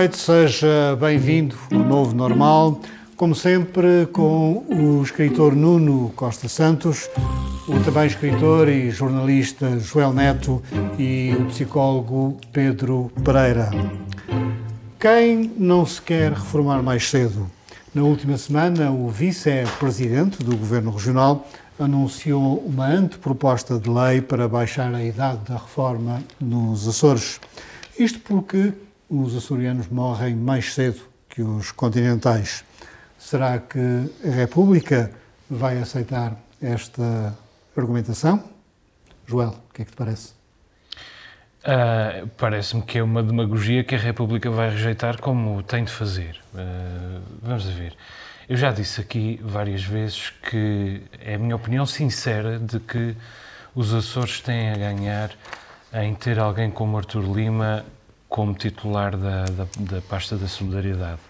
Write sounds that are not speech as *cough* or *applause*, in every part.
Noite, seja bem-vindo ao Novo Normal. Como sempre, com o escritor Nuno Costa Santos, o também escritor e jornalista Joel Neto e o psicólogo Pedro Pereira. Quem não se quer reformar mais cedo? Na última semana, o vice-presidente do Governo Regional anunciou uma anteproposta de lei para baixar a idade da reforma nos Açores. Isto porque os açorianos morrem mais cedo que os continentais. Será que a República vai aceitar esta argumentação? Joel, o que é que te parece? Uh, Parece-me que é uma demagogia que a República vai rejeitar como tem de fazer. Uh, vamos ver. Eu já disse aqui várias vezes que é a minha opinião sincera de que os Açores têm a ganhar em ter alguém como Artur Lima como titular da, da, da pasta da solidariedade.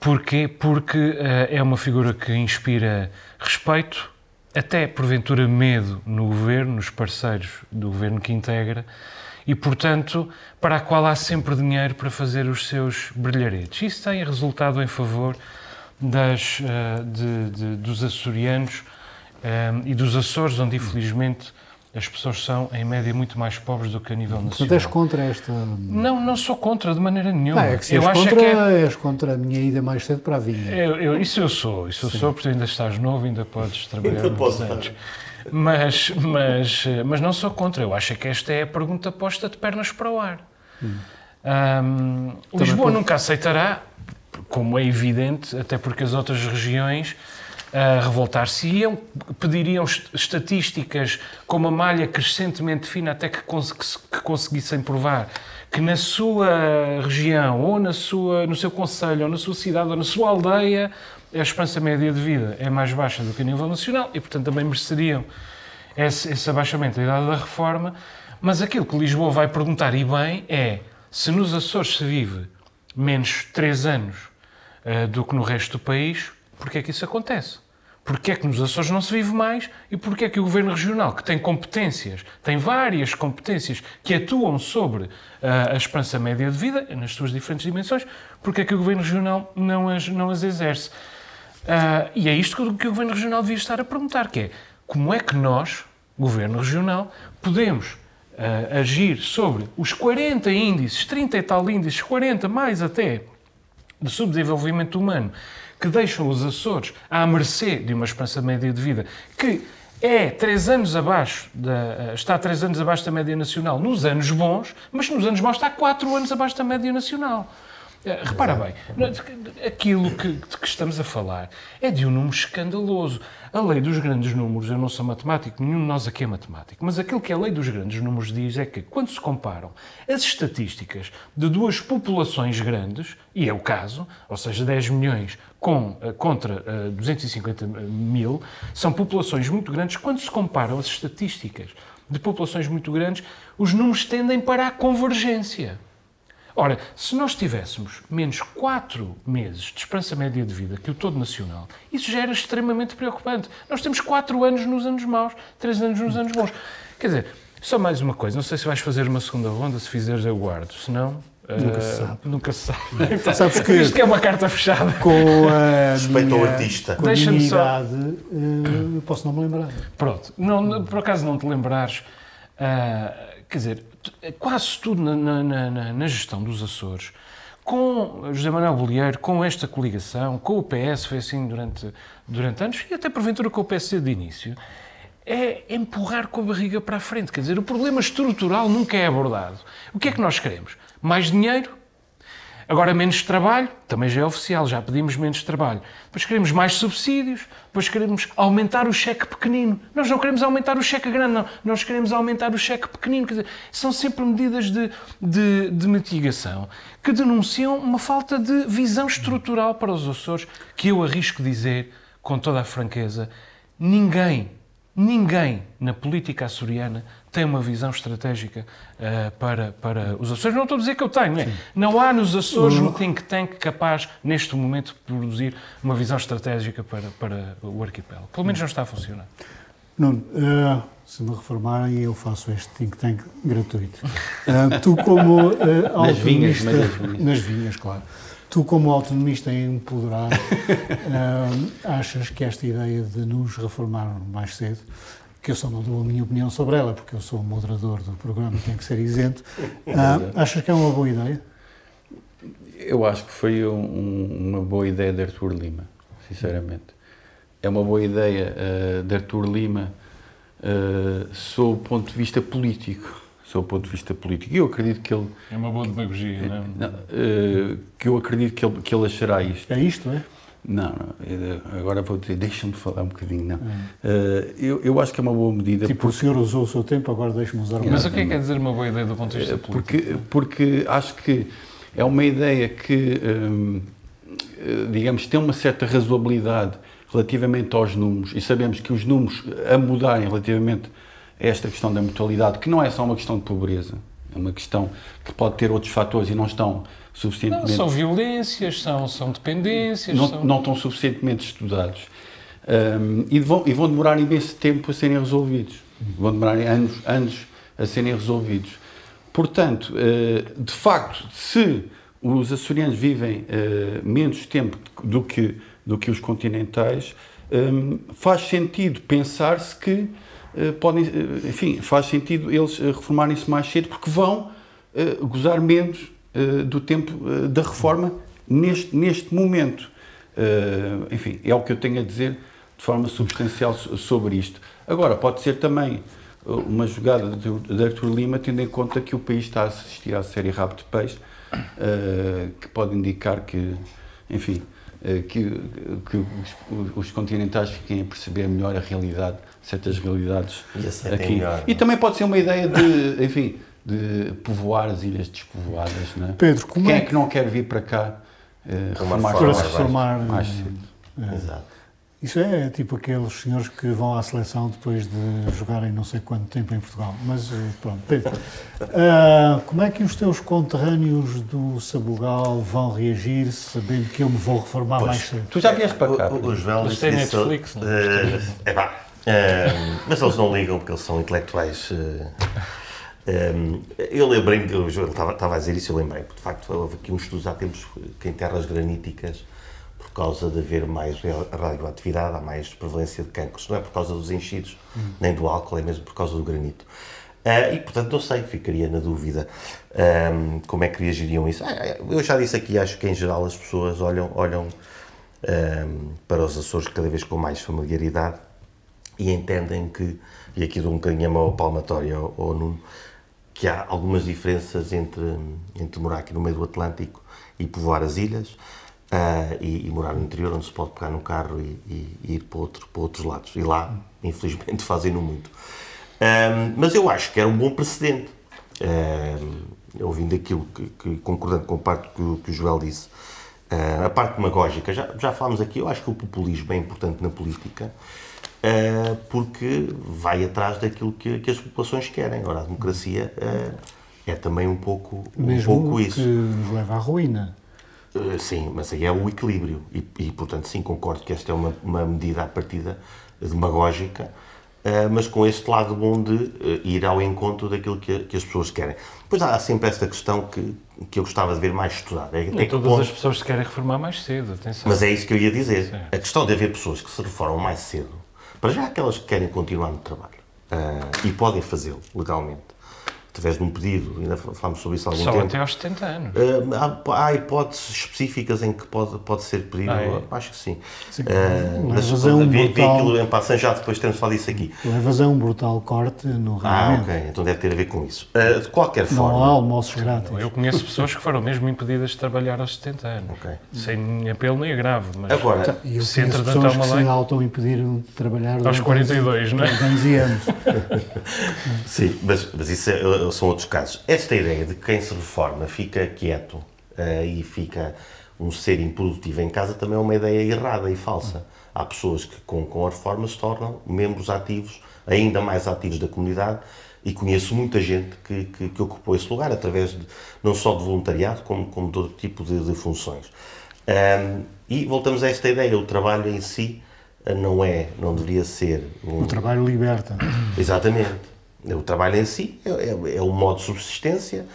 Porquê? Porque uh, é uma figura que inspira respeito, até porventura medo no governo, nos parceiros do governo que integra, e, portanto, para a qual há sempre dinheiro para fazer os seus brilharetes. Isso tem resultado em favor das, uh, de, de, dos açorianos um, e dos Açores, onde, infelizmente, as pessoas são, em média, muito mais pobres do que a nível nacional. Portanto, és contra esta... Não, não sou contra, de maneira nenhuma. Não, é que se eu és, contra, que é... és contra a minha ida mais cedo para a vinha. Eu, eu, isso eu sou, isso eu Sim. sou, porque ainda estás novo, ainda podes trabalhar ainda muitos anos. Mas, mas, mas não sou contra, eu acho que esta é a pergunta posta de pernas para o ar. Hum. Um, Lisboa nunca aceitará, como é evidente, até porque as outras regiões a revoltar-se-iam, pediriam estatísticas com uma malha crescentemente fina até que, cons que conseguissem provar que na sua região, ou na sua, no seu conselho, ou na sua cidade, ou na sua aldeia, a esperança média de vida é mais baixa do que a nível nacional e, portanto, também mereceriam esse, esse abaixamento da idade da reforma. Mas aquilo que Lisboa vai perguntar, e bem, é se nos Açores se vive menos 3 anos uh, do que no resto do país, porquê é que isso acontece? Porquê é que nos Açores não se vive mais e porquê é que o Governo Regional, que tem competências, tem várias competências que atuam sobre uh, a esperança média de vida, nas suas diferentes dimensões, porquê é que o Governo Regional não as, não as exerce? Uh, e é isto que que o Governo Regional devia estar a perguntar, que é como é que nós, Governo Regional, podemos uh, agir sobre os 40 índices, 30 e tal índices, 40 mais até, de subdesenvolvimento humano, que deixam os Açores à mercê de uma esperança média de vida que é três anos abaixo da, está três anos abaixo da média nacional nos anos bons, mas nos anos maus está quatro anos abaixo da média nacional. Eh, repara bem, aquilo que, de que estamos a falar é de um número escandaloso. A lei dos grandes números, eu não sou matemático, nenhum de nós aqui é matemático, mas aquilo que a lei dos grandes números diz é que quando se comparam as estatísticas de duas populações grandes, e é o caso, ou seja, 10 milhões com, eh, contra uh, eh, 250 mil, são populações muito grandes, quando se comparam as estatísticas de populações muito grandes, os números tendem para a convergência. Ora, se nós tivéssemos menos 4 meses de esperança média de vida que o todo nacional, isso já era extremamente preocupante. Nós temos 4 anos nos anos maus, 3 anos nos anos bons. Quer dizer, só mais uma coisa, não sei se vais fazer uma segunda ronda, se fizeres eu guardo, se não... Nunca se sabe. Uh, nunca se sabe. *laughs* Sabes que Isto é uma carta fechada. Com a *laughs* Respeito ao artista. Com a minha idade, uh, posso não me lembrar. Pronto. Não, por acaso não te lembrares, uh, quer dizer, quase tudo na, na, na, na, gestão dos Açores, com José Manuel Bolieiro, com esta coligação, com o PS, foi assim durante, durante anos, e até porventura com o PSD de início, é empurrar com a barriga para a frente. Quer dizer, o problema estrutural nunca é abordado. O que é que nós queremos? Mais dinheiro? Agora, menos trabalho, também já é oficial, já pedimos menos trabalho. Depois queremos mais subsídios, depois queremos aumentar o cheque pequenino. Nós não queremos aumentar o cheque grande, não. Nós queremos aumentar o cheque pequenino. Quer dizer, são sempre medidas de, de, de mitigação que denunciam uma falta de visão estrutural para os Açores, que eu arrisco dizer, com toda a franqueza, ninguém, ninguém na política açoriana tem uma visão estratégica uh, para, para os Açores. Não estou a dizer que eu tenho, é? não há nos Açores um think tank capaz, neste momento, de produzir uma visão estratégica para, para o arquipélago. Pelo menos não está a funcionar. Nuno, uh, se me reformarem, eu faço este think tank gratuito. Uh, tu, como uh, nas vinhas, nas vinhas, claro. Tu, como autonomista empoderado, uh, achas que esta ideia de nos reformar mais cedo que eu só não dou a minha opinião sobre ela, porque eu sou o moderador do programa, tenho que ser isento. *laughs* Ah, achas que é uma boa ideia? Eu acho que foi um, uma boa ideia de Artur Lima, sinceramente. É uma boa ideia uh, de Artur Lima uh, sob o ponto de vista político. Sob o ponto de vista político. Eu acredito que ele. É uma boa demagogia, não é? Não, uh, que eu acredito que ele, que ele achará isto. É isto, é? Não, não, agora vou dizer, deixa-me falar um bocadinho, não. Uh, eu, eu acho que é uma boa medida. Tipo, porque... o senhor usou o seu tempo, agora deixe-me usar o meu Mas o que é que quer dizer uma boa ideia do ponto de vista político? Porque, porque acho que é uma ideia que, um, digamos, tem uma certa razoabilidade relativamente aos números, e sabemos que os números a mudarem relativamente a esta questão da mortalidade, que não é só uma questão de pobreza, é uma questão que pode ter outros fatores e não estão suficientemente. Não, são violências, são, são dependências. Não, são... não estão suficientemente estudados. Um, e, vão, e vão demorar imenso tempo a serem resolvidos. Vão demorar anos, anos a serem resolvidos. Portanto, uh, de facto, se os açorianos vivem uh, menos tempo do que, do que os continentais, um, faz sentido pensar-se que uh, podem, enfim, faz sentido eles reformarem-se mais cedo porque vão gozar menos eh, do tempo uh, da reforma neste, neste momento. Uh, enfim, é o que eu tenho a dizer de forma substancial sobre isto. Agora, pode ser também uma jogada de Arthur Lima, tendo em conta que o país está a assistir à série Rabo de Peixe, que pode indicar que, enfim, que, que os, os, continentais fiquem a perceber melhor a realidade, certas realidades aqui. Melhor, e também pode ser uma ideia de, *laughs* enfim, de povoar as ilhas despovoadas. Não é? Pedro, como Quem é que não quer vir para cá uh, reformar para se reformar mais cedo? É. Exato. Isso é tipo aqueles senhores que vão à seleção depois de jogarem não sei quanto tempo em Portugal. Mas eh, pronto, Pedro, uh, *laughs* como é que os teus conterrâneos do Sabugal vão reagir sabendo que eu me vou reformar pois, mais cedo? Tu já vieste para cá? Os velhos têm Netflix, uh, é pá, uh, mas eles não ligam porque eles são intelectuais um, eu lembrei-me, João estava, a dizer isso, eu lembrei, porque de facto houve aqui uns estudos há tempos que em terras graníticas, por causa de haver mais radioatividade, há mais prevalência de cancros, não é por causa dos enchidos, hum. nem do álcool, é mesmo por causa do granito. Uh, e portanto não sei, ficaria na dúvida um, como é que reagiriam isso. Ah, eu já disse aqui, acho que em geral as pessoas olham, olham um, para os Açores cada vez com mais familiaridade e entendem que, e aqui dou um bocadinho a mão palmatória ao, ao Nuno, que há algumas diferenças entre, entre morar aqui no meio do Atlântico e povoar as ilhas uh, e, e, morar no interior, onde se pode pegar no carro e, e, e ir para, outro, para outros lados. E lá, infelizmente, *laughs* fazem-no muito. Um, mas eu acho que era um bom precedente. Um, ouvindo aquilo que, que, concordando com a parte que, que o Joel disse, uh, a parte demagógica, já, já falámos aqui, eu acho que o populismo é importante na política. Uh, porque vai atrás daquilo que, que, as populações querem. Ora, a democracia uh, é também um pouco, um Mesmo pouco isso. que nos leva à ruína. Uh, sim, mas aí é o equilíbrio. E, e, portanto, sim, concordo que esta é uma, uma medida à partida demagógica, mas com este lado bom de ir ao encontro daquilo que, que, as pessoas querem. Pois há sempre esta questão que, que eu gostava de ver mais estudada. É, é todas ponto... as pessoas se querem reformar mais cedo, atenção. Mas é isso que eu ia dizer. Sim. A questão de haver pessoas que se reformam mais cedo para já aquelas que querem continuar no trabalho uh, e podem fazê-lo legalmente, através de um pedido, ainda falámos sobre isso há algum Só tempo. até aos 70 anos. Uh, há, há, hipóteses específicas em que pode, pode ser pedido, ah, é? acho que sim. sim. Uh, mas vi, um vi, brutal... vi aquilo em passagem já depois temos falado isso aqui. Levas a um brutal corte no Ah, ok, então deve ter a ver com isso. Uh, de qualquer forma. Não há almoços grátis. Eu conheço pessoas que foram mesmo impedidas de trabalhar aos 70 anos. Okay. Sem apelo nem agravo. Mas Agora, então, eu se entretanto há uma lei. se auto-impediram de trabalhar aos 42, não é? anos e anos. *laughs* sim, mas, mas isso é, são outros casos. Esta ideia de que quem se reforma fica quieto uh, e fica um ser improdutivo em casa também é uma ideia errada e falsa. Há pessoas que com, com a reforma se tornam membros ativos, ainda mais ativos da comunidade e conheço muita gente que, que, que ocupou esse lugar através de, não só de voluntariado como, como de outro tipo de, de funções. Um, e voltamos a esta ideia, o trabalho em si eh, não é, não deveria ser... Um... O trabalho liberta. Exatamente. O trabalho em si é, é, é um modo de subsistência,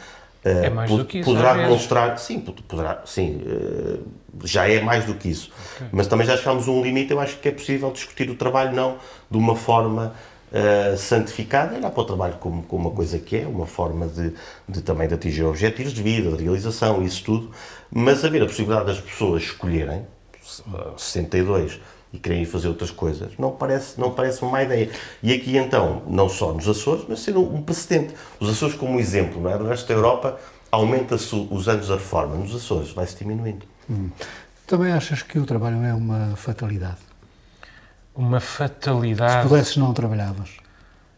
é mais do que isso. Poderá demonstrar, sim, poderá, sim, eh, já é mais do que isso. Okay. Mas também já chegámos a um limite, eu acho que é possível discutir o trabalho não de uma forma uh, santificada, olhar para o trabalho como, como uma coisa que é, uma forma de, de também de atingir objetivos de vida, de realização, isso tudo, mas haver a possibilidade das pessoas escolherem, 62, e querem ir fazer outras coisas. Não parece, não parece uma má ideia. E aqui então, não só nos Açores, mas ser um, precedente. Os Açores como exemplo, não é? No resto da Europa aumenta-se os anos da reforma. Nos Açores vai-se diminuindo. Hum. Também achas que o trabalho é uma fatalidade? Uma fatalidade? Se pudesses não trabalhavas?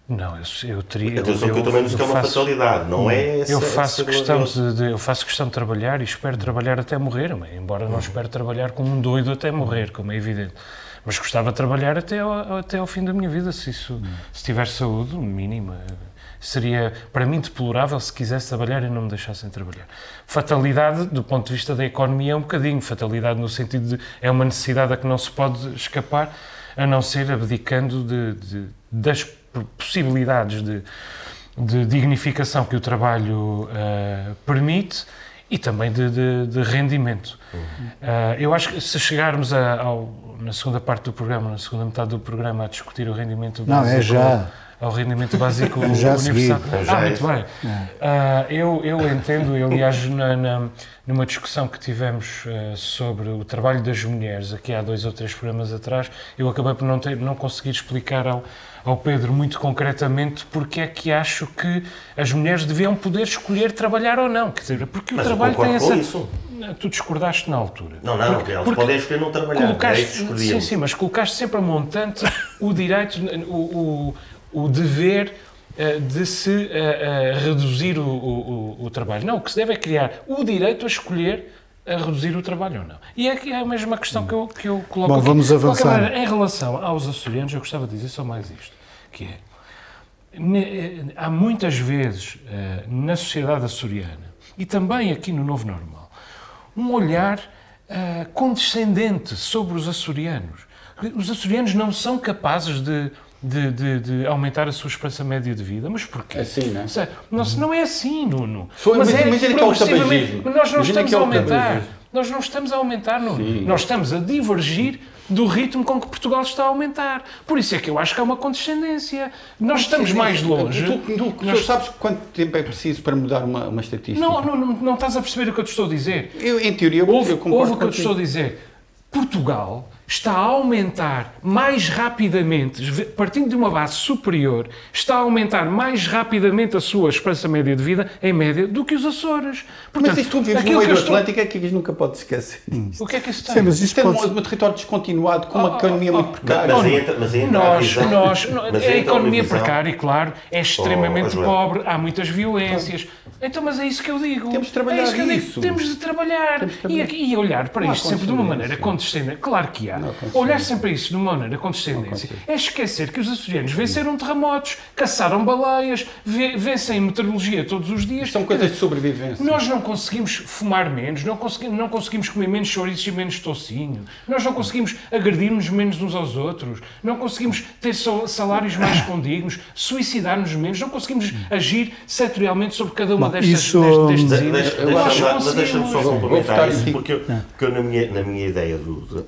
Não, eu, eu teria. Atenção eu, que eu também não é uma faço, fatalidade, não é essa, eu faço questão de, de, Eu faço questão de trabalhar e espero trabalhar até morrer, embora não espero trabalhar como um doido até morrer, como é evidente. Mas gostava de trabalhar até ao, até ao fim da minha vida, se isso, se tiver saúde, mínima. Seria, para mim, deplorável se quisesse trabalhar e não me deixassem trabalhar. Fatalidade, do ponto de vista da economia, é um bocadinho. Fatalidade no sentido de é uma necessidade a que não se pode escapar, a não ser abdicando de, de das possibilidades de, de dignificação que o trabalho uh, permite e também de, de, de rendimento. Uhum. Uh, eu acho que se chegarmos a, ao, na segunda parte do programa, na segunda metade do programa, a discutir o rendimento Não, é já. Ao rendimento básico *laughs* já universal. Ah, muito bem. Uh, eu, eu entendo, aliás, na, na, numa discussão que tivemos uh, sobre o trabalho das mulheres, aqui há dois ou três programas atrás, eu acabei por não, ter, não conseguir explicar ao, ao Pedro muito concretamente porque é que acho que as mulheres deviam poder escolher trabalhar ou não. Quer dizer, porque Mas o trabalho tem essa. Isso. Tu discordaste na altura. Não, não, porque, elas podem escolher não trabalhar. Colocaste, sim, sim, mas colocaste sempre a montante o direito, o, o, o dever eh, de se uh, uh, reduzir o, o, o, trabalho. Não, o que se deve é criar o direito a escolher a reduzir o trabalho ou não. E é, é a mesma questão que eu, que eu coloco Bom, aqui. vamos avançar. Maneira, em relação aos açorianos, eu gostava de dizer só mais isto, que é, há muitas vezes eh, na sociedade açoriana, e também aqui no Novo Normal, um olhar condescendente sobre os açorianos. Os açorianos não são capazes de de, de, de, aumentar a sua esperança média de vida. Mas porquê? É assim, não é? Não, não é assim, Nuno. Foi, mas, mas é, imagina que é o tabagismo. Nós não estamos é a aumentar. Nós não estamos a aumentar, Nuno. Sim. Nós estamos a divergir do ritmo com que Portugal está a aumentar. Por isso é que eu acho que há uma condescendência. Nós estamos mais longe. Tu, tu, tu nós... sabes quanto tempo é preciso para mudar uma, uma estatística? Não, não, não, não estás a perceber o que eu te estou a dizer. Eu, em teoria, ouve, eu concordo ouve o que eu te estou a dizer. Portugal está a aumentar mais rapidamente, partindo de uma base superior, está a aumentar mais rapidamente a sua esperança média de vida, em média, do que os Açores. Portanto, mas isto tu vives no meio do Atlântico é que isto nunca pode esquecer. O que é que isso tem? Sim, mas isto, é pode... um, um território descontinuado, com uma oh, economia oh, muito precária. Mas, entra, mas entra nós, a nós, mas a economia precária, claro, é extremamente oh, pobre, há muitas violências. Então, mas é isso que eu digo. Temos de trabalhar é isso. Temos de trabalhar. Temos de trabalhar. E, e, olhar para isto sempre de uma maneira condescendente. Claro que há. Olhar sempre para isso de uma maneira condescendência é esquecer que os açorianos venceram terremotos, caçaram baleias, vencem meteorologia todos os dias. São coisas de sobrevivência. Nós não conseguimos fumar menos, não conseguimos, não conseguimos comer menos chouriços e menos tocinho, nós não conseguimos agredir-nos menos uns aos outros, não conseguimos ter salários mais condignos, suicidar-nos menos, não conseguimos agir setorialmente sobre cada uma destas, isso, destes de, Mas deixa-me só complementar isso, porque, eu, porque eu na, minha, na minha ideia do,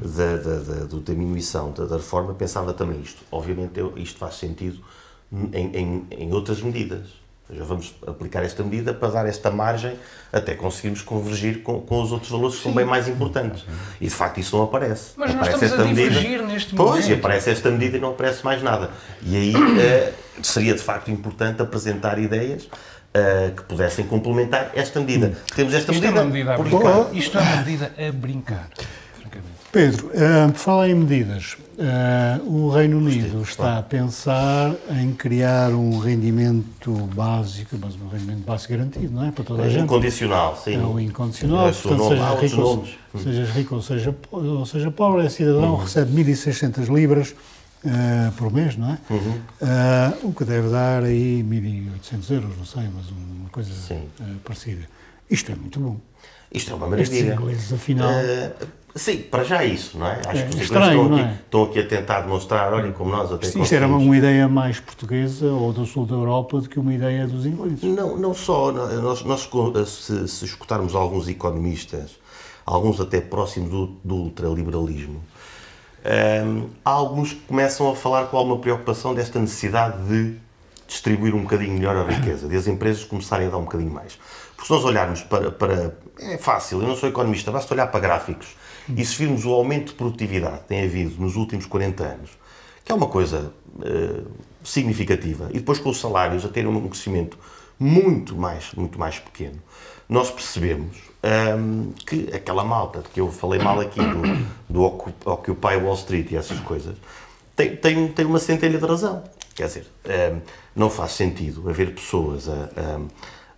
da, da, da, da diminuição da, da, reforma pensava também isto. Obviamente eu, isto faz sentido em, em, em outras medidas. Já vamos aplicar esta medida para dar esta margem até conseguirmos convergir com, com os outros valores que Sim. são bem mais importantes. E de facto isso não aparece. Mas aparece nós estamos a divergir medida, neste pois, momento. Pois, e aparece esta medida e não aparece mais nada. E aí uh, seria de facto importante apresentar ideias uh, que pudessem complementar esta medida. Temos esta Isto medida. É uma medida a brincar. Isto é uma medida a brincar. Pedro, uh, fala em medidas. Uh, o Reino Unido está a pensar em criar um rendimento básico, mas um rendimento básico garantido, não é? Para toda a é gente. Incondicional, sim. É o incondicional. Portanto, sejas rico, ou, sejas rico ou seja, ou seja pobre, é cidadão, uhum. recebe 1.600 libras uh, por mês, não é? Uhum. Uh, o que deve dar aí 1.800 euros, não sei, mas uma coisa parecida. Isto é muito bom. Isto é uma maravilha. Estes ingleses, afinal... Sim, para já é isso, não é? Acho é, que os estranho, estão, aqui, é? estão aqui a tentar demonstrar, olhem como nós até Isto era uma ideia mais portuguesa ou do sul da Europa do que uma ideia dos ingleses. Não, não só. Nós, nós se, se escutarmos alguns economistas, alguns até próximos do, do ultraliberalismo, um, há alguns que começam a falar com alguma preocupação desta necessidade de distribuir um bocadinho melhor a riqueza, de as empresas começarem a dar um bocadinho mais. Porque se nós olharmos para, para. É fácil, eu não sou economista, basta olhar para gráficos e se virmos o aumento de produtividade que tem havido nos últimos 40 anos, que é uma coisa uh, significativa, e depois com os salários a terem um crescimento muito mais, muito mais pequeno, nós percebemos um, ehm, que aquela malta de que eu falei mal aqui do, do Occupy Wall Street e essas coisas, tem, tem, tem uma centelha de razão. Quer dizer, um, ehm, não faz sentido haver pessoas a, a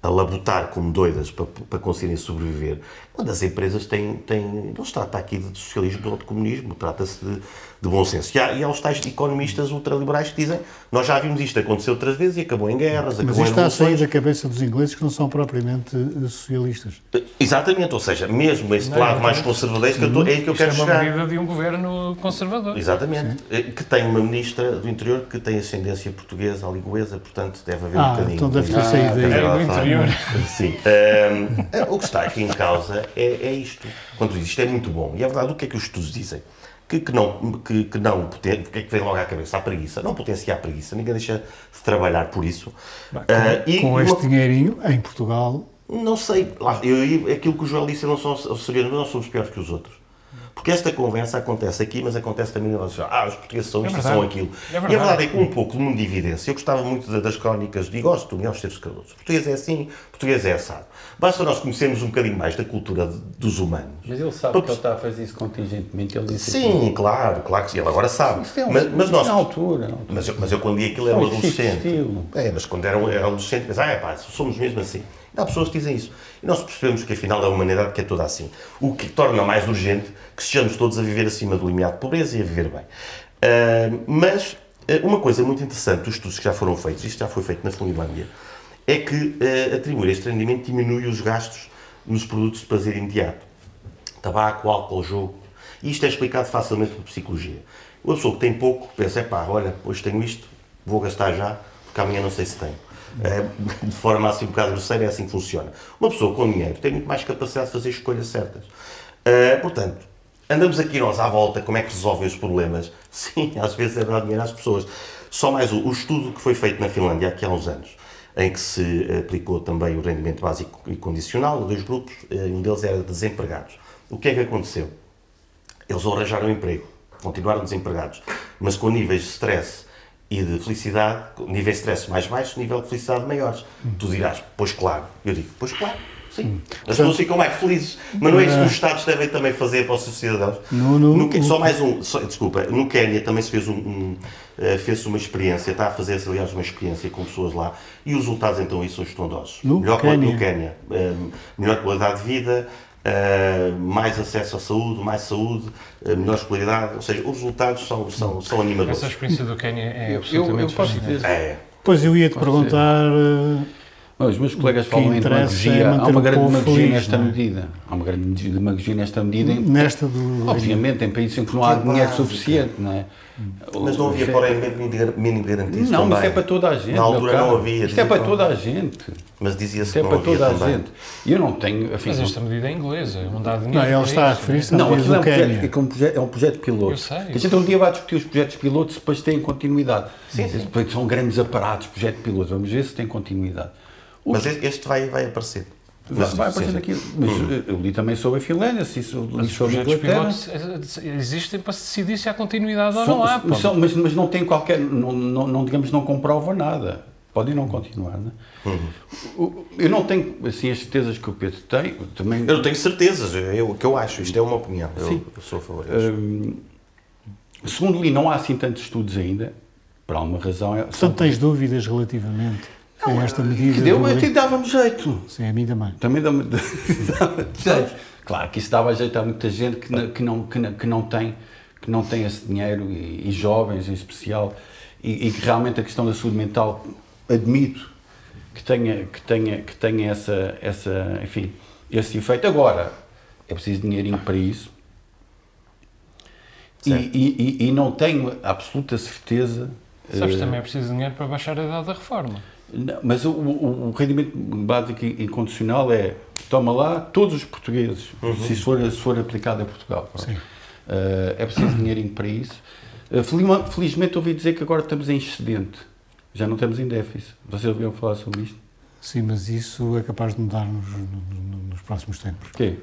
a labutar como doidas para, para conseguirem sobreviver, quando as empresas têm, têm. Não se trata aqui de socialismo ou de comunismo, trata-se de, de, bom senso. E há, e há os tais economistas ultraliberais que dizem nós já vimos isto acontecer outras vezes e acabou em guerras, Mas acabou isto está a sair da cabeça dos ingleses que não são propriamente eh, socialistas. Exatamente, ou seja, mesmo esse não, lado mais conservador, é que eu, estou, é que eu quero chegar. é uma medida de um governo conservador. Exatamente, Sim. Eh, que tem uma ministra do interior que tem ascendência portuguesa, aliguesa, portanto deve haver ah, um bocadinho. então deve ter saído daí. Sim. Um, o que está aqui em causa é, é isto. Quando diz isto é muito bom, e é verdade, o que é que os estudos dizem? Que, que não, que, que não, o que é que vem logo à cabeça? A preguiça. Não potenciar a preguiça, ninguém deixa de trabalhar por isso. Bah, com, uh, e com este uma, dinheirinho, em Portugal... Não sei, lá, eu, aquilo que o João disse, eu não sou seriano, mas nós somos piores que os outros. Porque esta conversa acontece aqui, mas acontece também na nossa Ah, os portugueses são é isto, são aquilo. É e a verdade é que um pouco de mundo de evidência. Eu gostava muito das crónicas, e gosto do Miguel Esteves Cardoso. Português é assim, português é assado. Basta nós conhecermos um bocadinho mais da cultura de, dos humanos. Mas ele sabe para... que ele está a fazer isso contingentemente. Ele disse sim, assim, claro, claro que sim. Ele agora sabe. Isso é um, mas, mas nós, na altura, na altura. Mas, eu, mas eu quando li aquilo era um adolescente. É, mas quando era, era adolescente, pensava, ah, é pá, somos mesmo assim. Há pessoas que dizem isso. E nós percebemos que afinal a humanidade que é toda assim. O que torna mais urgente que sejamos todos a viver acima do limiar de pobreza e a viver bem. Uh, mas uh, uma coisa muito interessante dos estudos que já foram feitos, isto já foi feito na Finlândia, é que uh, atribuir este rendimento diminui os gastos nos produtos de prazer imediato. Tabaco, álcool, jogo. E isto é explicado facilmente por psicologia. Uma pessoa que tem pouco pensa, pá, olha, hoje tenho isto, vou gastar já, porque amanhã não sei se tenho. É, de forma assim um bocado grosseira, é assim que funciona. Uma pessoa com dinheiro tem muito mais capacidade de fazer escolhas certas. Uh, portanto, andamos aqui nós à volta, como é que resolvem os problemas? *laughs* Sim, às vezes é dar dinheiro às pessoas. Só mais o, o estudo que foi feito na Finlândia aqui há uns anos, em que se aplicou também o rendimento básico e condicional dois grupos, eh, um deles era desempregados. O que é que aconteceu? Eles arranjaram emprego, continuaram desempregados, mas com níveis de stress e de felicidade, níveis de stress mais baixos, nível de felicidade maiores. Tu dirás, pois claro. Eu digo, pois claro. Sim. As pessoas ficam mais felizes. Mas não é isso que os Estados devem também fazer para os seus cidadãos. No, no, no, só mais um, só, desculpa, no Quénia também se fez, um, um uh, fez uma experiência, está a fazer-se aliás uma experiência com pessoas lá e os resultados então aí são estrondosos. No melhor Quénia. No Quénia. Um, melhor qualidade de vida, Uh, mais acesso à saúde, mais saúde, uh, melhor escolaridade, ou seja, os resultados são, são, são animadores. Essa experiência do Quênia é absolutamente eu, eu, eu É. Pois eu ia-te perguntar Os meus colegas falam em demagogia. É há uma grande demagogia feliz, nesta é? medida. Há uma grande demagogia nesta medida. Nesta do. Obviamente, em países em que não há dinheiro suficiente, não é? Mas não havia, porém, mínimo garantido Não, mas é para toda a gente. Na altura não havia. Isto é para toda a gente. Mas dizia-se que é para toda a gente. E eu não tenho. Mas esta medida é inglesa, não dá dinheiro. Não, ele está a referir-se Não, aquilo é um, projeto, é, um projeto, é um projeto piloto. Eu sei. A gente um dia vai discutir os projetos pilotos e depois têm continuidade. Sim, sim. Depois são grandes aparatos, projeto piloto. Vamos ver se tem continuidade. Mas este vai, vai aparecer. Mas, vai aparecer aqui. Mas uhum. eu li também sobre a Finlândia, se isso, li sobre a Inglaterra. existem para se decidir se há continuidade ou não há. Mas, mas, mas, não tem qualquer. Não, não, não, digamos, não comprova nada. Podem não continuar, não é? Uhum. Eu não tenho assim, as certezas que o Pedro tem. Também... Eu não tenho certezas, é o que eu acho. Isto é uma opinião. Eu, eu sou a favor disso. Hum, segundo li, não há assim tantos estudos ainda. Por alguma razão. É, Portanto, tens dúvidas relativamente não, esta medida. Que deu, do... dava-me jeito. Sim, a mim também. Também *laughs* dá-me jeito. Claro que isso dava jeito a muita gente que, não, que, não, que, não, que não tem que não tem esse dinheiro e, e jovens em especial e, e, que realmente a questão da saúde mental admito que tenha que tenha que tenha essa essa enfim esse efeito agora é preciso dinheirinho para isso e, e, e, não tenho absoluta certeza Sabes, uh, também é preciso dinheiro para baixar a idade da reforma. Não, mas o, o, o, rendimento básico incondicional é toma lá todos os portugueses, uhum. se, isso for, se for aplicado a Portugal. Uh, é preciso dinheirinho para isso. Uh, felizmente ouvi dizer que agora estamos em excedente, já não estamos em déficit. Vocês ouviram falar sobre isto? Sim, mas isso é capaz de mudar nos, nos, nos próximos tempos. Porquê?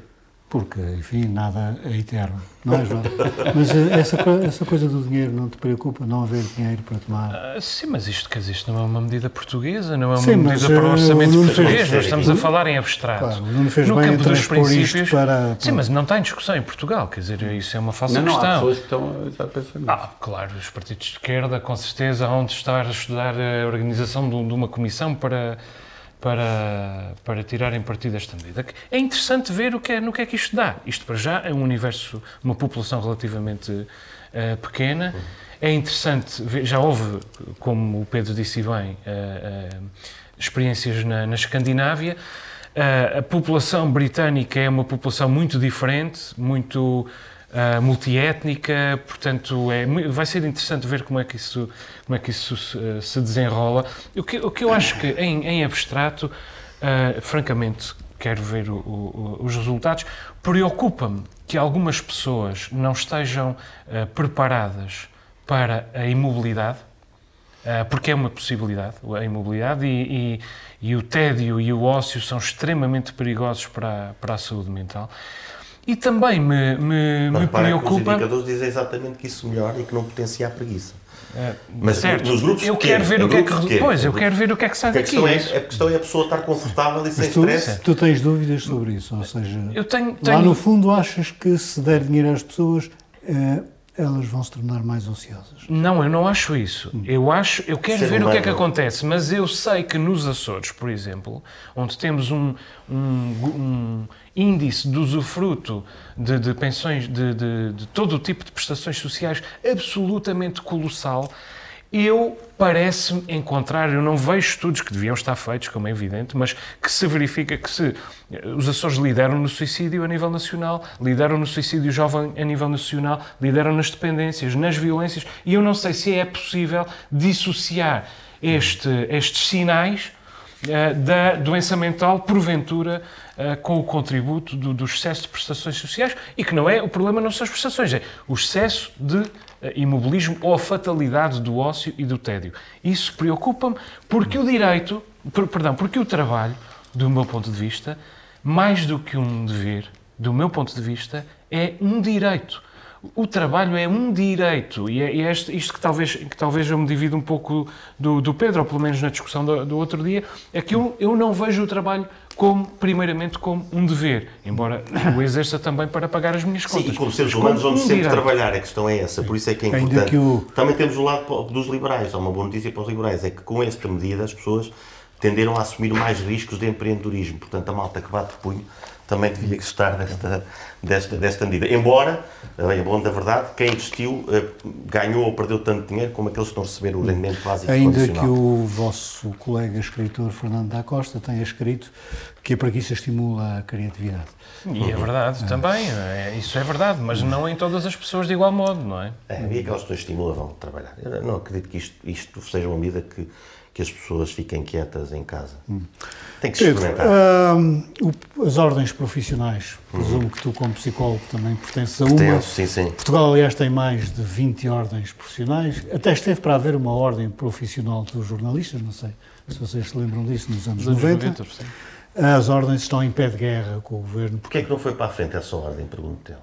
Porque, enfim, nada é eterno, não é, João? *laughs* mas eh, essa, essa coisa do dinheiro não te preocupa, não haver dinheiro para tomar? Uh, sim, mas isto, quer dizer, isto não é uma medida portuguesa, não é uma sim, medida para o eh, orçamento o português, nós estamos a falar em abstrato. Claro, não fez no bem campo dos princípios. Para, Sim, mas não está em discussão em Portugal, quer dizer, isso é uma falsa não, questão. Não, há pessoas que estão a pensar nisso. Ah, claro, os partidos de esquerda, com certeza, vão estar a estudar a organização de uma comissão para para, para tirarem partido desta medida. É interessante ver o que é, no que é que isto dá. Isto, para já, é um universo, uma população relativamente uh, pequena. É interessante ver, já houve, como o Pedro disse bem, uh, uh, experiências na, na Escandinávia. a população britânica é uma população muito diferente, muito uh, multiétnica, portanto é, vai ser interessante ver como é que isso, como é que isso se, uh, se desenrola. O que, o que eu acho que em, em abstrato, uh, francamente, quero ver o, o, os resultados, preocupa-me que algumas pessoas não estejam preparadas para a imobilidade, porque é uma possibilidade, a imobilidade, e, e, e, o tédio e o ócio são extremamente perigosos para, para a saúde mental. E também me, me, me preocupa. Os indicadores dizem exatamente que isso melhora e que não potencia a preguiça. É, mas certo, nos grupos eu quero ver o que é que depois, eu quero ver o que é que sai daqui. É, a questão é a pessoa estar confortável e sem tu, stress. Tu tens dúvidas sobre isso, ou seja, eu tenho, tenho... lá no fundo achas que se der dinheiro às pessoas, eh, elas vão se tornar mais ociosas. Não, eu não acho isso. Eu acho, eu quero Ser ver o que é que acontece, mas eu sei que nos Açores, por exemplo, onde temos um, um, um índice de usufruto de, de pensões, de, de, de todo o tipo de prestações sociais absolutamente colossal, eu parece-me encontrar, eu não vejo estudos que deviam estar feitos, como é evidente, mas que se verifica que se eh, os Açores lideram no suicídio a nível nacional, lideram no suicídio jovem a nível nacional, lideram nas dependências, nas violências, e eu não sei se é possível dissociar este, estes sinais uh, da doença mental, porventura, uh, com o contributo do, do excesso de prestações sociais, e que não é, o problema não são as prestações, é o excesso de eh, imobilismo ou a fatalidade do ócio e do tédio. Isso preocupa-me porque o direito, perdão, porque o trabalho, do meu ponto de vista, mais do que um dever, do meu ponto de vista, é um direito. O trabalho é um direito e é, é isto que talvez, que talvez eu me divido um pouco do, do Pedro, ou pelo menos na discussão do, do outro dia, é que eu, eu não vejo o trabalho como, primeiramente, como um dever, embora o exerça também para pagar as minhas contas. Sim, e como seres humanos vamos um sempre direito. trabalhar, a questão é essa, por isso é que é importante. O... Também temos o lado dos liberais, há uma boa notícia para os liberais, é que com esta medida as pessoas tenderam a assumir mais riscos de empreendedorismo. Portanto, a malta que bate o punho também devia gostar desta, desta, desta medida. Embora, é bom da verdade, quem investiu eh, ganhou ou perdeu tanto dinheiro como aqueles que não receberam o rendimento básico Ainda que o vosso colega escritor Fernando da Costa tenha escrito que a preguiça estimula a criatividade. E é verdade é. também, é, isso é verdade, mas não em todas as pessoas de igual modo, não é? É, e aquelas pessoas estimulam a trabalhar. Eu não acredito que isto, isto seja uma medida que que as pessoas fiquem quietas em casa. Hum. Tem que se experimentar. Uh, as ordens profissionais, presumo uhum. que tu, como psicólogo, também pertences a uma. Pertenço, sim, sim. Portugal, aliás, tem mais de 20 ordens profissionais. Até esteve para haver uma ordem profissional dos jornalistas, não sei se vocês se lembram disso, nos anos, anos 90. 90 As ordens estão em pé de guerra com o governo. Porquê é que não foi para a frente essa ordem, pergunto-te?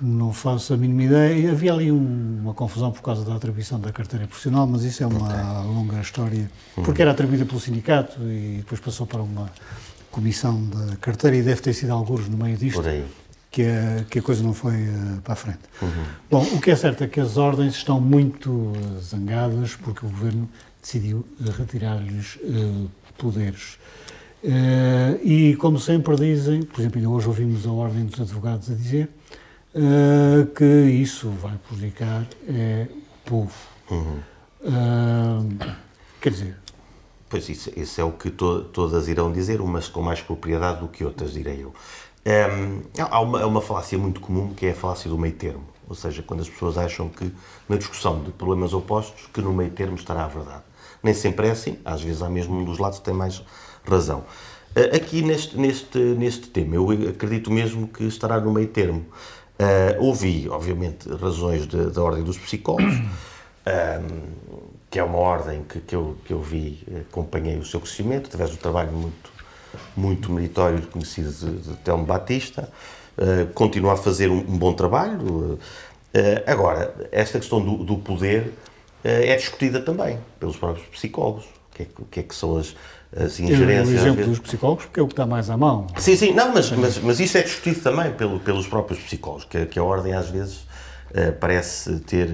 Não faço a mínima ideia. Havia ali um, uma confusão por causa da atribuição da carteira profissional, mas isso é uma okay. longa história. Uhum. Porque era atribuída pelo sindicato e depois passou para uma comissão da carteira e deve ter sido alguns no meio disto. Que a, que a coisa não foi uh, para a frente. Uhum. Bom, o que é certo é que as ordens estão muito zangadas porque o governo decidiu retirar-lhes poderes. E, como sempre dizem, por exemplo, ainda hoje ouvimos a Ordem dos Advogados a dizer uh, que isso vai prejudicar é, o povo. Uhum. Uh, quer dizer. Pois isso, isso é o que to, todas irão dizer, umas com mais propriedade do que outras, direi eu. Um, há uma, uma falácia muito comum que é a falácia do meio termo. Ou seja, quando as pessoas acham que na discussão de problemas opostos, que no meio termo estará a verdade. Nem sempre é assim, às vezes há mesmo um dos lados que tem mais razão. Aqui neste, neste, neste tema, eu acredito mesmo que estará no meio termo. Uh, ouvi, obviamente, razões da ordem dos psicólogos, *clears throat* que é uma ordem que, que, eu, que eu vi, acompanhei o seu crescimento, através do trabalho muito, muito meritório e reconhecido de, de Telmo Batista. Uh, continua a fazer um, um bom trabalho. Uh, agora, esta questão do, do poder é discutida também pelos próprios psicólogos. O que é, o que, é que são as, as ingerências. O exemplo dos psicólogos, porque é o que está mais à mão. Sim, sim, não, mas, mas, mas isso é discutido também pelo, pelos próprios psicólogos, que, que a ordem às vezes uh, parece ter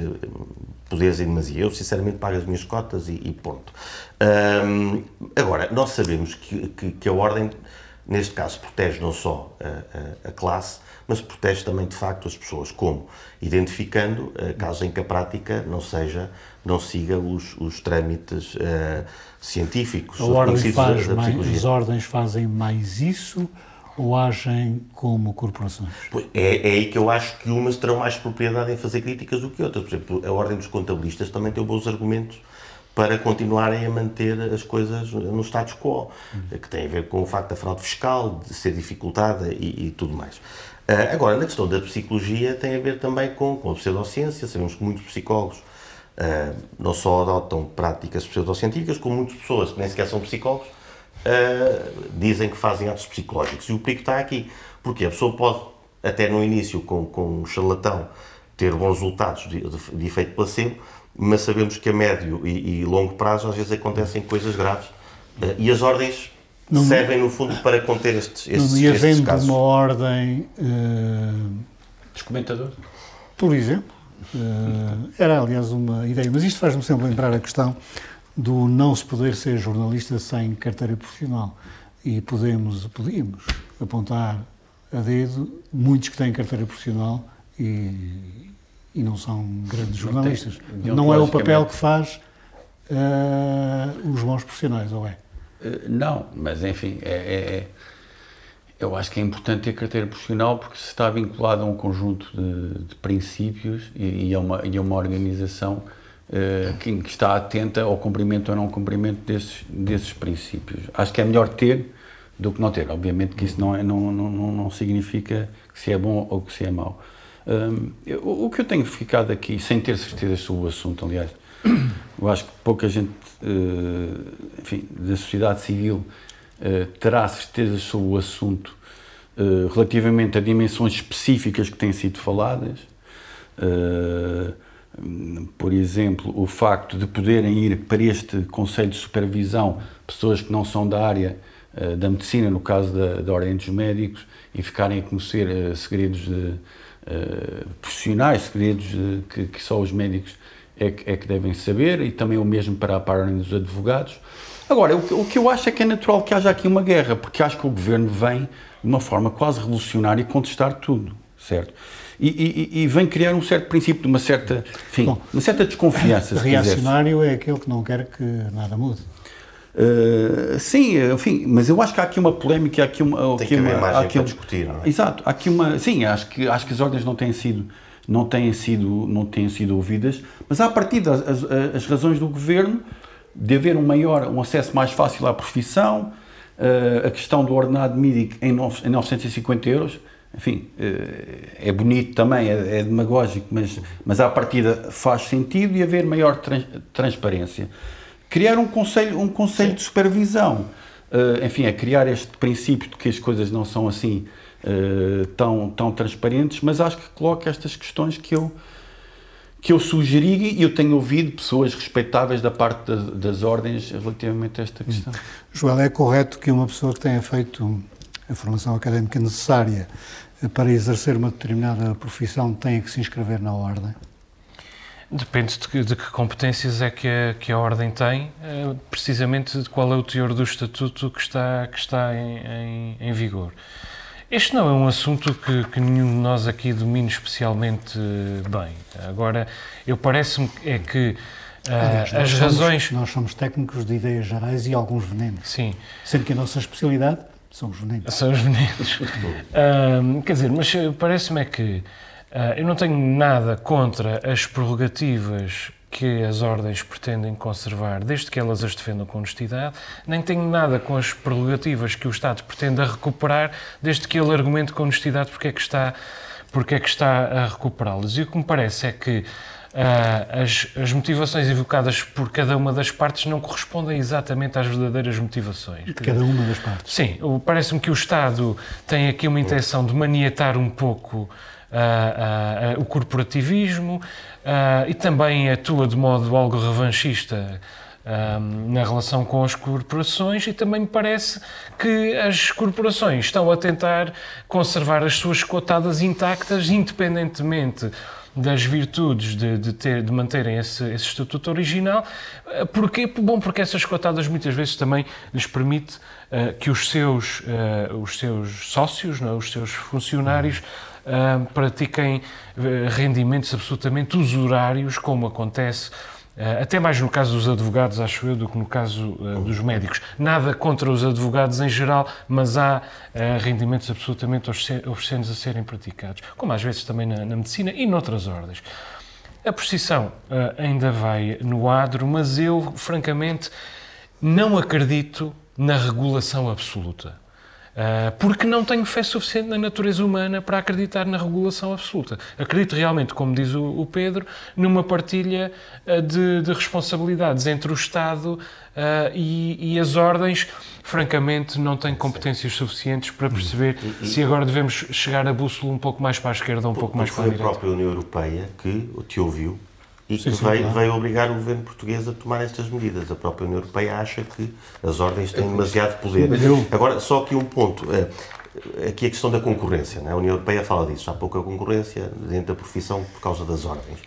poderes em demasia. Eu, sinceramente, pago as minhas cotas e, e ponto. Um, agora, nós sabemos que, que, que, a ordem, neste caso, protege não só a, a, a classe, mas protege também, de facto, as pessoas. Como? Identificando uh, casos em que a prática não seja, não siga os, os trâmites uh, científicos. A ordem faz mais, as ordens fazem mais isso ou agem como corporações? É, é aí que eu acho que umas terão mais propriedade em fazer críticas do que outras. Por exemplo, a Ordem dos Contabilistas também tem bons argumentos para continuarem a manter as coisas no status quo, uhum. que tem a ver com o facto da fraude fiscal, de ser dificultada e, e tudo mais. Uh, agora, na questão da psicologia, tem a ver também com, com a pseudociência. Sabemos que muitos psicólogos uh, não só adotam práticas pseudocientíficas, como muitas pessoas que nem sequer são psicólogos uh, dizem que fazem atos psicológicos. E o perigo está aqui, porque a pessoa pode, até no início, com, com um charlatão, ter bons resultados de, de, de efeito placebo, mas sabemos que a médio e, e, longo prazo às vezes acontecem coisas graves e as ordens não, servem no fundo para conter estes, estes, não, e havendo casos. uma ordem uh, descomentador por exemplo Uh, era, aliás, uma ideia. Mas isto faz-me sempre lembrar a questão do não se poder ser jornalista sem carteira profissional. E podemos, podíamos apontar a dedo muitos que têm carteira profissional e, e não são grandes jornalistas. Não, não é o papel que faz uh, os bons profissionais, ou é? Uh, não, mas enfim, é, é, é eu acho que é importante ter carteira profissional porque se está vinculado a um conjunto de, de princípios e, e, a uma, e a uma organização uh, que, está atenta ao cumprimento ou não cumprimento desses, desses princípios. Acho que é melhor ter do que não ter. Obviamente que isso não, é, não, não, não significa que se é bom ou que se é mau. Um, eu, o que eu tenho ficado aqui, sem ter certeza sobre o assunto, aliás, eu acho que pouca gente, uh, enfim, da sociedade civil eh, terá certeza sobre o assunto uh, relativamente a dimensões específicas que têm sido faladas. Por exemplo, o facto de poderem ir para este Conselho de Supervisão pessoas que não são da área da medicina, no caso da, da Ordem dos Médicos, e ficarem a conhecer segredos de, profissionais, segredos de, que, que, só os médicos é que, é que, devem saber, e também o mesmo para, para a Ordem dos Advogados. Agora, o, o que eu acho é que é natural que haja aqui uma guerra, porque acho que o governo vem de uma forma quase revolucionária contestar tudo, certo? E, e, e, vem criar um certo princípio de uma certa, enfim, Bom, uma certa desconfiança. Reacionário é aquele que não quer que nada mude. Uh, sim, enfim, mas eu acho que há aqui uma polémica, há aqui uma, Tem que uma, há aqui um, discutir, não é? Exato, há aqui uma, sim, acho que acho que as ordens não têm sido não têm sido não têm sido ouvidas, mas a partir das as, as razões do governo de haver um maior um acesso mais fácil à profissão, uh, a questão do ordenado mínimo em, em 950 euros, enfim, uh, é bonito também, é, é demagógico, mas mas à partida faz sentido e haver maior trans, transparência criar um conselho, um conselho de supervisão. Uh, enfim, é criar este princípio de que as coisas não são assim uh, tão, tão transparentes, mas acho que coloca estas questões que eu, que eu sugeri e eu tenho ouvido pessoas respeitáveis da parte das, das ordens relativamente a esta questão. Hum. Joel, é correto que uma pessoa que tenha feito a formação académica necessária para exercer uma determinada profissão tenha que se inscrever na ordem? Depende de que, de que, competências é que a, que a Ordem tem, eh, precisamente de qual é o teor do Estatuto que está, que está em, em, em vigor. Este não é um assunto que, que, nenhum de nós aqui domina especialmente bem. Agora, eu parece-me é que uh, Aliás, as razões. Somos, nós somos técnicos de ideias gerais e alguns venenos. Sim. Sendo que a nossa especialidade são os venenos. São os venenos. *laughs* uh, quer dizer, mas parece-me é que ah, eu não tenho nada contra as prerrogativas que as ordens pretendem conservar, desde que elas as defendam com honestidade, nem tenho nada com as prerrogativas que o Estado pretende recuperar, desde que ele argumente com honestidade porque é que está, porque é que está a recuperá-las. E o que me parece é que Uh, as, as, motivações evocadas por cada uma das partes não correspondem exatamente às verdadeiras motivações. De cada uma das partes. Sim, parece-me que o Estado tem aqui uma intenção de maniatar um pouco o corporativismo e também atua de modo algo revanchista na relação com as corporações e também me parece que as corporações estão a tentar conservar as suas cotadas intactas, independentemente das virtudes de, de, ter, de manterem esse, esse, estatuto original. Porquê? Bom, porque essas cotadas muitas vezes também lhes permite uh, que os seus, uh, os seus sócios, não, é? os seus funcionários, uh, pratiquem uh, rendimentos absolutamente usurários, como acontece Uh, até mais no caso dos advogados, acho eu, do que no caso uh, dos médicos. Nada contra os advogados em geral, mas há uh, rendimentos absolutamente obscenos a serem praticados, como às vezes também na, na medicina e noutras ordens. A precisão ainda vai no adro, mas eu, francamente, não acredito na regulação absoluta. Uh, porque não tenho fé suficiente na natureza humana para acreditar na regulação absoluta. Acredito realmente, como diz o, Pedro, numa partilha uh, de, de, responsabilidades entre o Estado uh, e, e, as ordens. Francamente, não tenho competências suficientes para perceber e, se agora devemos chegar a bússola um pouco mais para a esquerda ou um pouco mais para a direita. Foi a própria União Europeia que te ouviu e que veio, claro. veio, obrigar o governo português a tomar estas medidas. A própria União Europeia acha que as ordens têm demasiado poder. Agora, só aqui um ponto. Eh, aqui a questão da concorrência. Né? A União Europeia fala disso. Há pouca concorrência dentro da profissão por causa das ordens.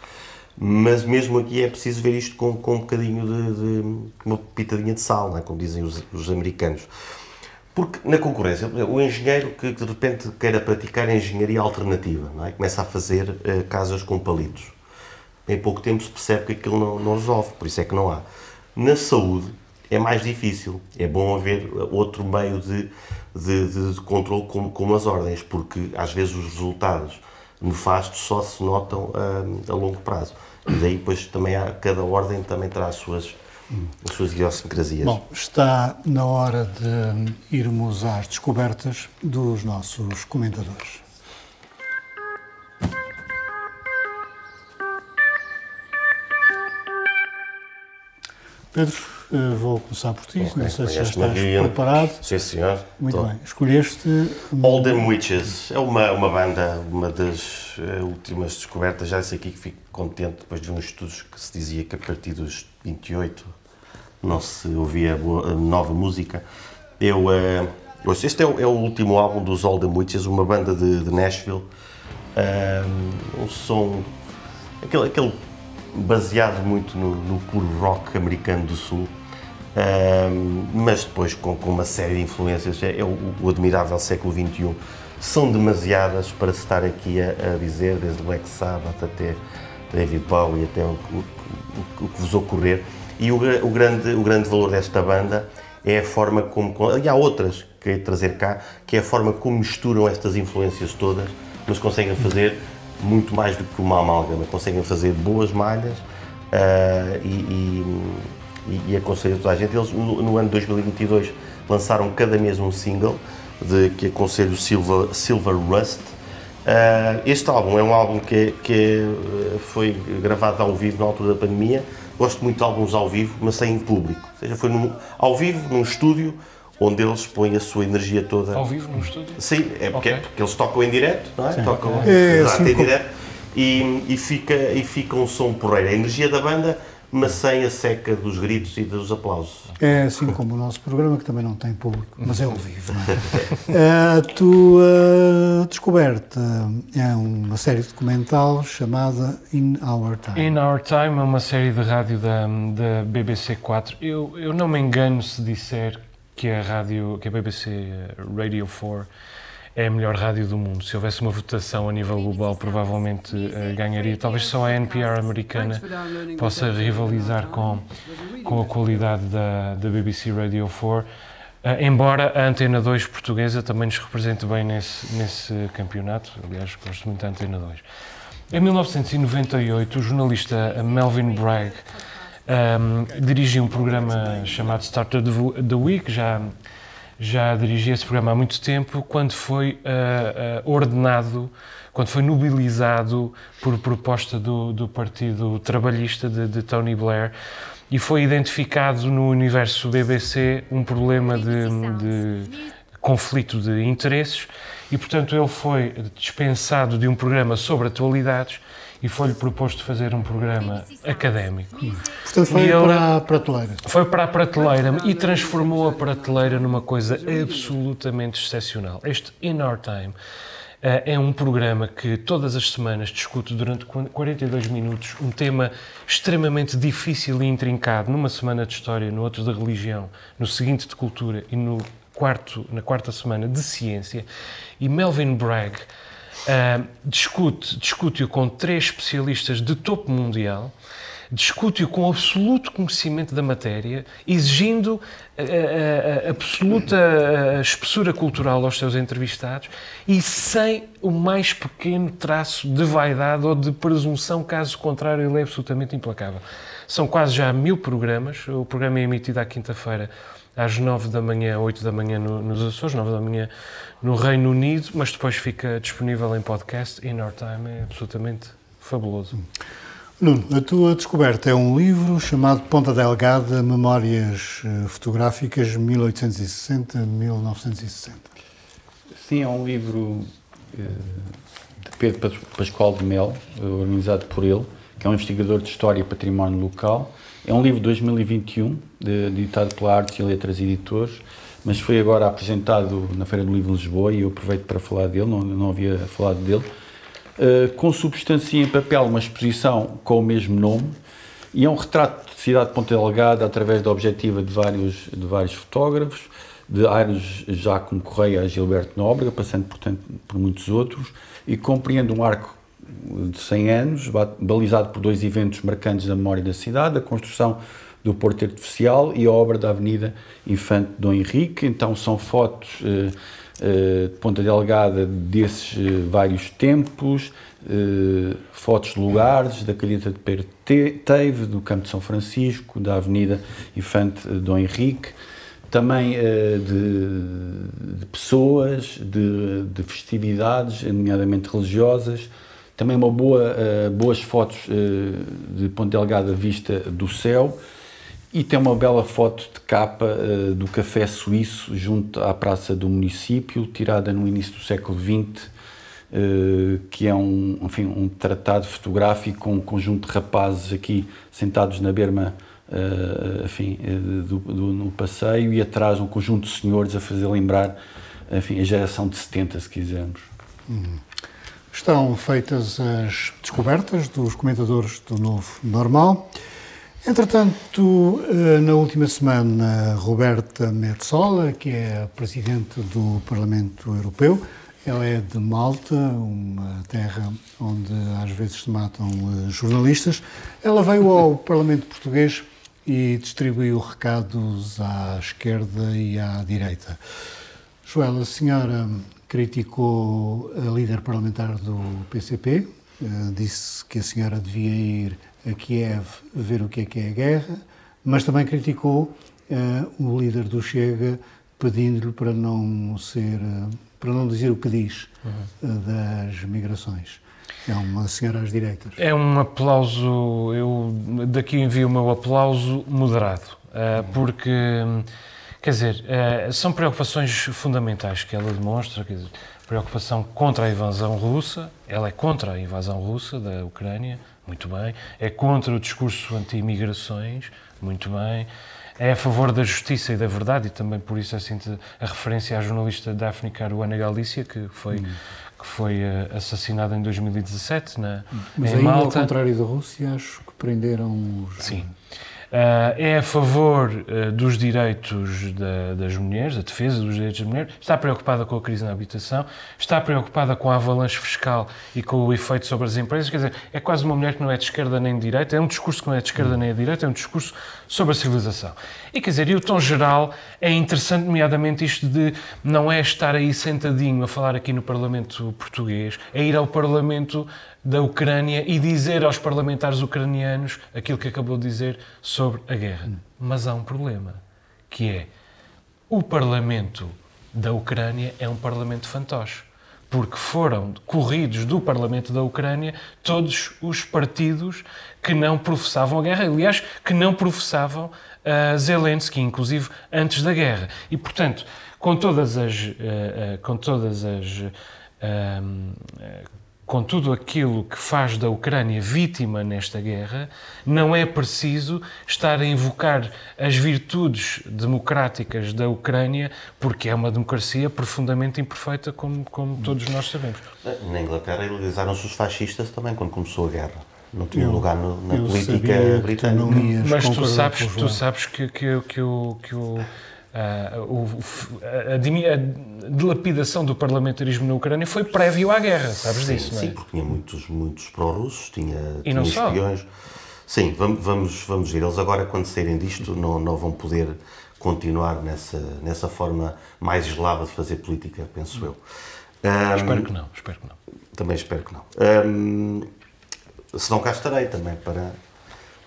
Mas mesmo aqui é preciso ver isto com, com um bocadinho de, de uma pitadinha de sal, né? como dizem os, os americanos. Porque na concorrência, o engenheiro que de repente queira praticar engenharia alternativa, não é? começa a fazer uh, casas com palitos em pouco tempo se percebe que aquilo não, não resolve, por isso é que não há. Na saúde é mais difícil, é bom haver outro meio de, de, de controle como, como as ordens, porque às vezes os resultados nefastos só se notam a, a longo prazo. E daí depois também há, cada ordem também terá as suas, as suas idiosincrasias. Bom, está na hora de irmos às descobertas dos nossos comentadores. Pedro, eh, vou começar por ti, okay. não sei se já estás preparado. Sim, senhor. Muito Tô. bem. Escolheste... All Them Witches. É uma, uma banda, uma das uh, últimas descobertas. Já sei aqui que fico contente depois de uns estudos que se dizia que a partir dos 28 não se ouvia boa, nova música. Eu... Uh, este é o, é o, último álbum dos All Them Witches, uma banda de, de Nashville. Um, um som... Aquele, aquele baseado muito no, no puro rock americano do Sul. Mas depois com, com, uma série de influências, é, é o, o, admirável século XXI, são demasiadas para se estar aqui a, a dizer, desde Black Sabbath até David Bowie, até o, o, o que vos ocorrer. E o, o, grande, o grande valor desta banda é a forma como. E há outras que é trazer cá, que é a forma como misturam estas influências todas, mas conseguem fazer muito mais do que uma amálgama, conseguem fazer boas malhas uh, e, e, e aconselho a toda a gente. Eles, no, no, ano 2022, lançaram cada mês um single de, que aconselho Silver, Silver Rust. Uh, este álbum é um álbum que, que foi gravado ao vivo na altura da pandemia. Gosto muito de álbuns ao vivo, mas sem público. Ou seja, foi num, ao vivo, num estúdio, onde eles põem a sua energia toda. Ao vivo, no estúdio? Sim, é porque, okay. é porque eles tocam em direto, não é? Sim, tocam é, exato, em direto e, e, fica, e fica um som porreiro. A energia da banda, mas sem a seca dos gritos e dos aplausos. É assim como o nosso programa, que também não tem público, mas é ao vivo. É? a tua descoberta é uma série documental chamada In Our Time. In Our Time é uma série de rádio da, da BBC 4. Eu, eu não me engano se disser que a rádio, que a BBC Radio 4 é a melhor rádio do mundo. Se houvesse uma votação a nível global, provavelmente uh, ganharia. Talvez só a NPR americana possa rivalizar com, com a qualidade da, da BBC Radio 4. Uh, eh, embora a Antena 2 portuguesa também nos represente bem nesse, nesse campeonato, aliás, gosto muito da Antena 2. Em 1998, o jornalista Melvin Bragg um, dirigi um programa chamado Starter the Week, já, já dirigi esse programa há muito tempo, quando foi uh, uh, ordenado, quando foi nobilizado por proposta do, do Partido Trabalhista de, de, Tony Blair e foi identificado no universo BBC um problema de, de conflito de interesses e, portanto, ele foi dispensado de um programa sobre atualidades e foi-lhe proposto fazer um programa académico. Portanto, foi ele, para a prateleira. Foi para a prateleira e transformou a prateleira numa coisa absolutamente excepcional. Este In Our Time Uh, é um programa que todas as semanas discute durante 42 minutos um tema extremamente difícil e intrincado, numa semana de história, no outro de religião, no seguinte de cultura e no quarto, na quarta semana de ciência. E Melvin Bragg Uh, discute, discute-o com três especialistas de topo mundial, discute-o com absoluto conhecimento da matéria, exigindo a, a, a, absoluta espessura cultural aos seus entrevistados e sem o mais pequeno traço de vaidade ou de presunção, caso contrário, ele é absolutamente implacável. São quase já mil programas, o programa é emitido à quinta-feira às 9 da manhã, 8 da manhã no, nos Açores, 9 da manhã no Reino Unido, mas depois fica disponível em podcast. In Our Time é absolutamente fabuloso. Nuno, a tua descoberta é um livro chamado Ponta Delgada, Memórias eh, Fotográficas 1860-1960. Sim, é um livro eh, de Pedro Pascoal de Mel, organizado por ele, que é um investigador de História e Património Local, é um livro de 2021, editado pela Artes e Letras Editores, mas foi agora apresentado na Feira do Livro de Lisboa e eu aproveito para falar dele, não, não havia falado dele. Uh, consubstancia em papel uma exposição com o mesmo nome e é um retrato de cidade de Ponta Delgada através da objetiva de vários, de vários fotógrafos, de Aires Jacomo Correia a Gilberto Nóbrega, passando portanto por muitos outros, e compreende um arco de 100 anos, balizado por dois eventos marcantes da memória da cidade, a construção do Porto Artificial e a obra da Avenida Infante Dom Henrique. Então são fotos eh, eh, de Ponta Delgada desses eh, vários tempos, eh, fotos de lugares, da Calheta de Pedro Teve, do Campo de São Francisco, da Avenida Infante Dom Henrique, também de, de, pessoas, de, de festividades, nomeadamente religiosas, também uma boa, uh, boas fotos uh, de Ponte Delgada vista do céu e tem uma bela foto de capa uh, do café suíço junto à praça do município, tirada no início do século XX, que é um, enfim, um tratado fotográfico com um conjunto de rapazes aqui sentados na berma enfim, do, do, no passeio e atrás um conjunto de senhores a fazer lembrar enfim, a geração de 70, se quisermos. Uhum. Estão feitas as descobertas dos comentadores do Novo Normal. Entretanto, eh, na última semana, Roberta Metsola, que é a Presidente do Parlamento Europeu, ela é de Malta, uma terra onde às vezes se matam eh, jornalistas. Ela veio ao *laughs* Parlamento Português e distribuiu recados à esquerda e à direita. Joel, a senhora criticou a líder parlamentar do PCP, eh, disse que a senhora devia ir a Kiev ver o que é que é a guerra, mas também criticou uh, o líder do Chega, pedindo-lhe para não ser, uh, para não dizer o que diz uhum. uh, das migrações. É uma senhora às direitas. É um aplauso, eu daqui envio o meu aplauso moderado, porque, quer dizer, são preocupações fundamentais que ela demonstra, quer dizer, preocupação contra a invasão russa, ela é contra a invasão russa da Ucrânia, muito bem. É contra o discurso anti-imigrações, muito bem. É a favor da justiça e da verdade, e também por isso assim, a referência à jornalista Daphne Caruana Galícia, que foi, hum. que foi uh, assassinada em 2017 na, Mas em aí, Malta. ao contrário da Rússia, acho que prenderam os... Sim. Uh, é a favor uh, dos direitos da, das mulheres, da defesa dos direitos das mulheres, está preocupada com a crise na habitação, está preocupada com a avalanche fiscal e com o efeito sobre as empresas. Quer dizer, é quase uma mulher que não é de esquerda nem de direita, é um discurso que não é de esquerda nem de direita, é um discurso sobre a civilização. E quer dizer, e o tom geral é interessante, nomeadamente isto de não é estar aí sentadinho a falar aqui no Parlamento português, é ir ao Parlamento da Ucrânia e dizer aos parlamentares ucranianos aquilo que acabou de dizer sobre a guerra. Mas há um problema, que é o Parlamento da Ucrânia é um Parlamento fantoche. Porque foram corridos do Parlamento da Ucrânia todos os partidos que não professavam a guerra, aliás, que não professavam uh, Zelensky, inclusive antes da guerra. E, portanto, com todas as, uh, uh, com todas as com tudo aquilo que faz da Ucrânia vítima nesta guerra, não é preciso estar a invocar as virtudes democráticas da Ucrânia, porque é uma democracia profundamente imperfeita, como, como todos nós sabemos. Na Inglaterra, legalizaram-se os fascistas também quando começou a guerra. Não tinha eu, lugar no, na política britânica. Mas tu sabes, tu sabes que, que, que, o, que o o, a, a, dilapidação do parlamentarismo na Ucrânia foi prévio à guerra, sabes sim, disso, não é? Sim, porque tinha muitos, muitos pró-russos, tinha, e tinha espiões. Só. Sim, vamos, vamos, vamos ver. Eles agora, quando saírem disto, não, não vão poder continuar nessa, nessa forma mais gelada de fazer política, penso eu. Um, espero que não, espero que não. Também espero que não. Um, se não cá estarei também para,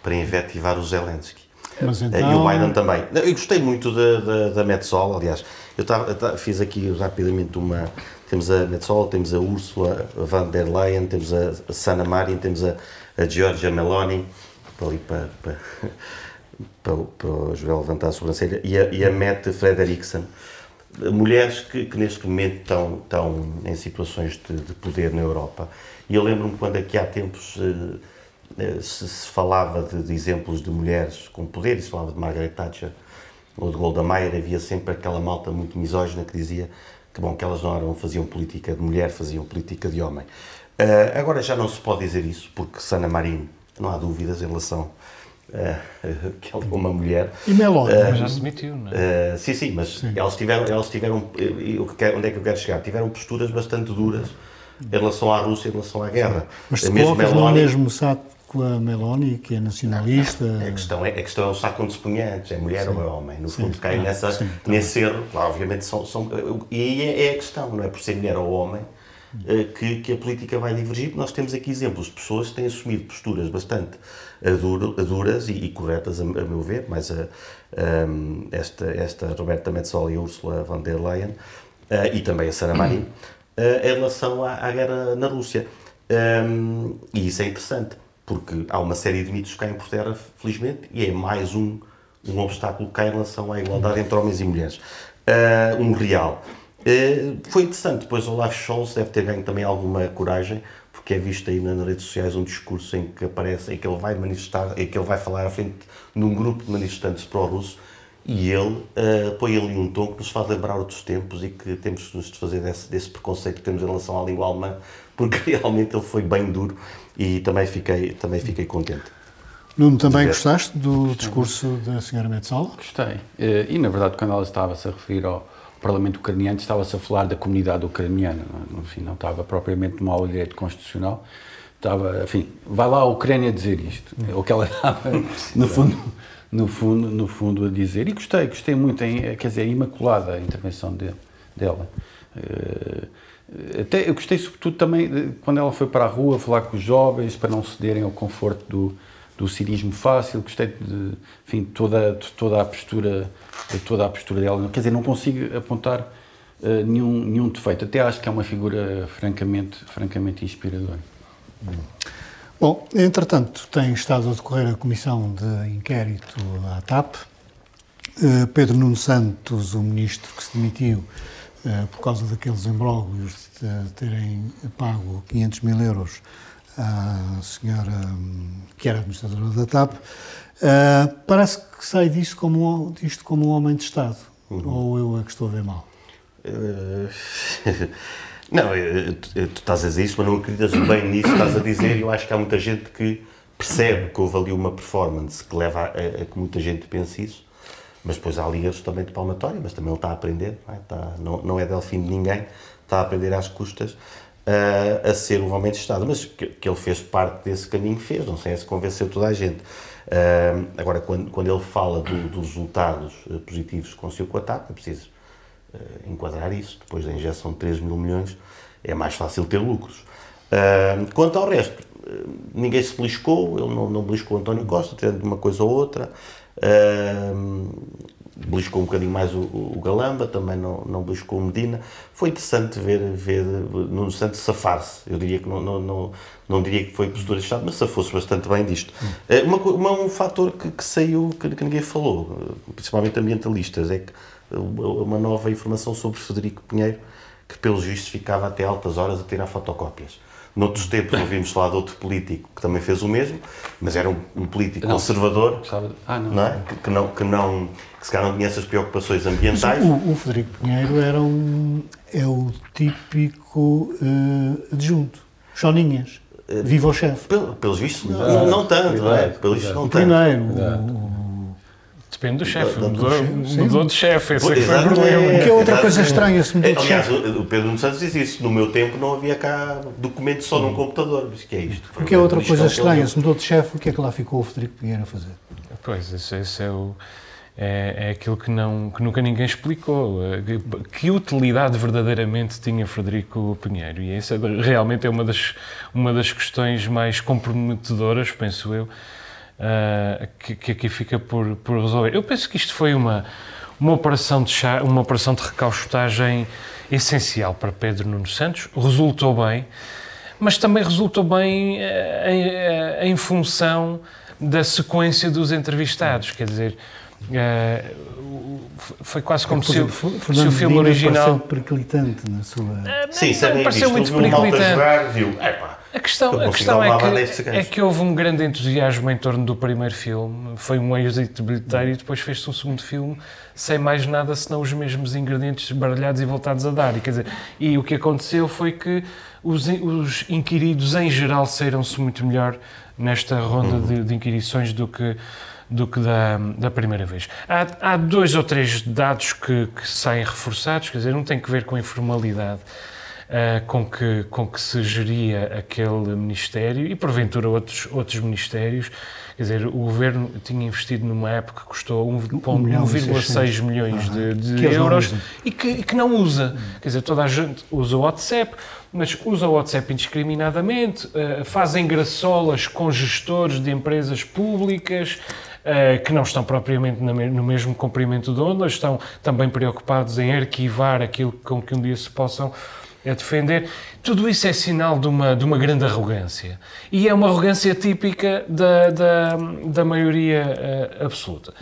para invetivar o Zelensky. Então... E o Biden também. Eu gostei muito da, da, da Metsol, aliás. Eu tava, fiz aqui rapidamente uma. Temos a Metsol, temos a Ursula von der Leyen, temos a, a Sana Marin, temos a, a Giorgia Meloni, ali para, para, para, para o Joel levantar a sobrancelha, e a, e a Mette Frederiksen. Mulheres que, que, neste momento estão, estão em situações de, de poder na Europa. E eu lembro-me quando aqui há tempos eh, se, se falava de, de, exemplos de mulheres com poder, se falava de Margaret Thatcher ou de Golda Meir, havia sempre aquela malta muito misógina que dizia que, bom, que elas não eram, faziam política de mulher, faziam política de homem. Uh, agora já não se pode dizer isso, porque Sana Marin, não há dúvidas em relação *laughs* uh, que ela é uma mulher. E Meloni uh, já se demitiu, não é? Sim, sim, mas sim. elas tiveram, elas tiveram onde é que eu quero chegar? Tiveram posturas bastante duras em relação à Rússia, em relação à guerra. Mas se mesmo colocas Meloni, no mesmo saco com a Meloni, que é nacionalista. A questão é, a questão é o saco onde se antes, é mulher sim. ou é homem. No fundo, cai ah, nessa, sim, nesse erro. Claro, obviamente, são, são, e é, é a questão, não é por ser mulher ou homem eh, que, que a política vai divergir. Nós temos aqui exemplos de pessoas que têm assumido posturas bastante duras e, e corretas, a, a, meu ver, mas a, a, esta, esta Roberta Metsola e a Ursula von der Leyen, uh, e também a Sarah Marin, em relação à, à guerra na Rússia. Um, e isso é interessante porque há uma série de mitos que caem por terra, felizmente, e é mais um, um obstáculo que cai em relação à igualdade entre homens e mulheres. Uh, um real. Uh, foi interessante, depois Olaf Scholz deve ter ganho também alguma coragem, porque é visto aí nas redes sociais um discurso em que aparece, em que ele vai manifestar, em que ele vai falar à frente num grupo de manifestantes pró-russo, e ele uh, põe ali um tom que nos faz lembrar outros tempos e que temos que nos desfazer desse, desse preconceito que temos em relação à língua alemã, porque *laughs* realmente ele foi bem duro e também fiquei, também fiquei contente. Nuno, também gostaste do discurso da senhora Metzola? Gostei. Eh, e, na verdade, quando ela estava-se a referir ao Parlamento Ucraniano, estava-se a falar da comunidade ucraniana. No fim, não estava propriamente numa aula de direito constitucional. Estava, enfim, vai lá a Ucrânia dizer isto. É o que ela estava, *laughs* no fundo, no fundo, no fundo a dizer. E gostei, gostei muito, em, quer dizer, imaculada a intervenção de, dela. Uh, até, eu gostei sobretudo também de, quando ela foi para a rua falar com os jovens para não cederem ao conforto do, do cirismo fácil. Gostei de, enfim, toda, de toda a postura, de toda a postura dela. Quer dizer, não consigo apontar uh, nenhum, nenhum defeito. Até acho que é uma figura francamente, francamente inspiradora. Bom, entretanto, tem estado a decorrer a comissão de inquérito à TAP. Uh, Pedro Nuno Santos, o ministro que se demitiu, por causa daqueles embróglios de terem pago 500 mil euros à senhora hum, que era administradora da TAP, eh, parece que sai disto como, disto como um homem de Estado. Uhum. Ou eu é que estou a ver mal? Uh, *laughs* não, tu, tu estás a dizer isso, mas não acreditas bem nisso que estás a dizer. Eu acho que há muita gente que percebe que houve ali uma performance que leva a, a, a que muita gente pense isso mas depois há erros também de palmatória, mas também ele está a aprender, não é, está, não, não é delfim de ninguém, está a aprender às custas uh, a ser um homem de Estado. Mas que, que, ele fez parte desse caminho, fez, não sei se convenceu toda a gente. Uh, agora, quando, quando ele fala do, dos resultados uh, positivos que conseguiu com a TAP, é preciso enquadrar isso. Depois da injeção de 3 mil milhões, é mais fácil ter lucros. quanto ao resto, ninguém se beliscou, ele não, não beliscou António Costa, tendo uma coisa ou outra. Uh, beliscou um bocadinho mais o, o, Galamba, também não, não beliscou o Medina. Foi interessante ver, ver Nuno Santos safar-se. Eu diria que não, não, não, não diria que foi postura de Estado, mas safou-se bastante bem disto. Uh, uma, uma, um fator que, que saiu, que, que, ninguém falou, principalmente ambientalistas, é que uma nova informação sobre Frederico Pinheiro, que pelos vistos ficava até altas horas a tirar fotocópias. Noutros tempos ouvimos falar de outro político que também fez o mesmo, mas era um, um político não, conservador, ah, não, não é? Que, que, não, que não, que se calhar não tinha essas preocupações ambientais. O, o, Frederico Pinheiro era um, é o típico uh, adjunto, choninhas. Uh, Viva o chefe. pelos vistos, não, não, não tanto, não é? Pelos vistos, não tanto. Primeiro, o, Depende do chefe. Mudou, mudou de chefe, esse é que foi o problema. Que é outra coisa estranha se mudou de chefe. Aliás, o Pedro Santos diz isso. No meu tempo não havia cá documentos só num computador. Mas que é isto? O que é outra coisa estranha? Se mudou de chefe, o que é que lá ficou o Frederico Pinheiro a fazer? Pois, esse, esse é o... É, é, aquilo que, não, que nunca ninguém explicou. Que utilidade verdadeiramente tinha Frederico Pinheiro? E essa realmente é uma das, uma das questões mais comprometedoras, penso eu, uh, que, que, aqui fica por, por resolver. Eu penso que isto foi uma, uma, operação de chá, uma operação de recaustagem essencial para Pedro Nuno Santos, resultou bem, mas também resultou bem uh, em, uh, em função da sequência dos entrevistados, quer dizer, Uh, foi quase como se, se, o filme original. Pareceu periclitante na sua. Uh, Sim, não, pareceu muito periclitante. A questão, a questão é, que, é que houve um grande entusiasmo em torno do primeiro filme, foi um êxito bilheteiro e depois fez-se um segundo filme sem mais nada senão os mesmos ingredientes baralhados e voltados a dar. E, quer dizer, e o que aconteceu foi que os, os inquiridos em geral saíram-se muito melhor nesta ronda uhum. de, de inquirições do que do que da, da primeira vez. Há, há dois ou três dados que, que saem reforçados, quer dizer, não tem que ver com a informalidade uh, com, que, com que se geria aquele Ministério e, porventura, outros, outros Ministérios. Quer dizer, o Governo tinha investido numa época que custou 1,6 milhões de, de euros e que, e que, não usa. Quer dizer, toda a gente usa o WhatsApp, mas usa o WhatsApp indiscriminadamente, uh, fazem graçolas com gestores de empresas públicas, Uh, que não estão propriamente no mesmo comprimento de onda, estão também preocupados em arquivar aquilo com que um dia se possam a defender. Tudo isso é sinal de uma, de uma grande arrogância. E é uma arrogância típica da, da, da maioria uh, absoluta.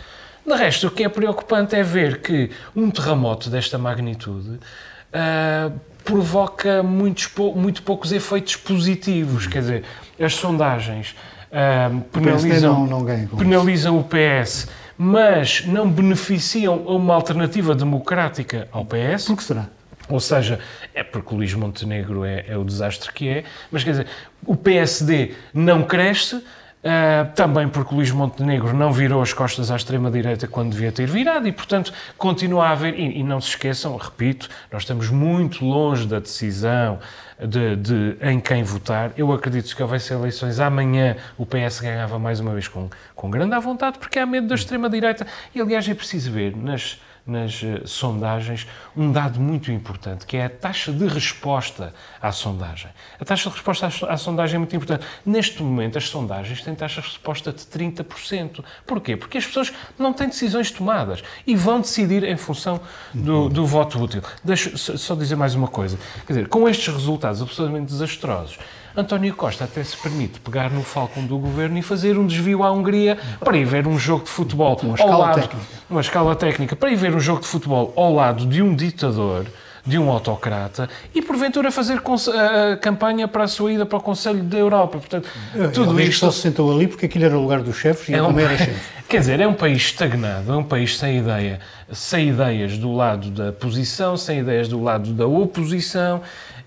De resto, o que é preocupante é ver que um terremoto desta magnitude uh, provoca muitos, muito poucos efeitos positivos. Quer dizer, as sondagens uh, penalizam, não, não penalizam o PS, mas não beneficiam uma alternativa democrática ao PS. Por que será? Ou seja, é porque o Luís Montenegro é, é, o desastre que é, mas quer dizer, o PSD não cresce, Uh, também porque Luís Montenegro não virou as costas à extrema-direita quando devia ter virado e, portanto, continua a haver. E, e, não se esqueçam, repito, nós estamos muito longe da decisão de, de, em quem votar. Eu acredito que houvesse eleições amanhã, o PS ganhava mais uma vez com, com grande à vontade, porque há medo da extrema-direita. E, aliás, é preciso ver nas nas uh, sondagens um dado muito importante, que é a taxa de resposta à sondagem. A taxa de resposta à, à, sondagem é muito importante. Neste momento, as sondagens têm taxa de resposta de 30%. Porquê? Porque as pessoas não têm decisões tomadas e vão decidir em função do, do voto útil. Deixa só dizer mais uma coisa. Quer dizer, com estes resultados absolutamente desastrosos, António Costa até se permite pegar no falcão do governo e fazer um desvio à Hungria para ir ver um jogo de futebol uma escala lado, técnica. uma escala técnica, para ir ver um jogo de futebol ao lado de um ditador de um autocrata e porventura fazer a campanha para a sua ida para o Conselho da Europa. Portanto, tudo isto só se sentou ali porque aquilo era o lugar dos chefes e é um... era chefe. *laughs* Quer dizer, é um país estagnado, é um país sem ideia, sem ideias do lado da posição, sem ideias do lado da oposição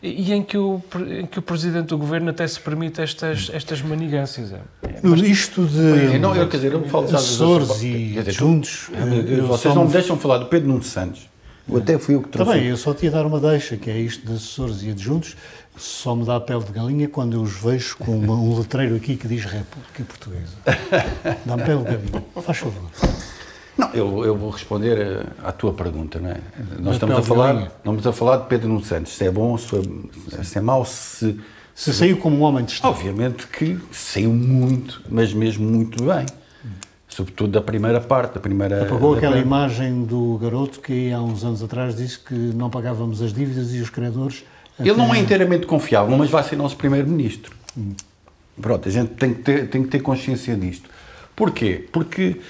e em que o, em que o Presidente do Governo até se permite estas, estas manigâncias. É, Isto de não, eu, quer dizer, eu me falo assessores e adjuntos... Vocês não me deixam falar do Pedro Nuno Santos. Eu até fui o que trouxe. Também, eu só te ia dar uma deixa, que é isto de assessores e adjuntos, só me dá a pele de galinha quando eu os vejo com uma, um letreiro aqui que diz República Portuguesa. *laughs* Dá-me pele de galinha. Faz favor. Não, eu, eu vou responder eh, à tua pergunta, não é? Nós estamos a, falar, estamos a falar de Pedro Nuno Santos, se é bom, se é, se é mau, se... Se saiu como um homem de Estado. Obviamente que saiu muito, mas mesmo muito bem. Sobretudo da primeira parte, da primeira... Apagou da aquela primeira... imagem do garoto que há uns anos atrás disse que não pagávamos as dívidas e os credores... Ele até... não é inteiramente confiável, mas vai ser nosso primeiro-ministro. Hum. Pronto, a gente tem que, ter, tem que ter consciência disto. Porquê? Porque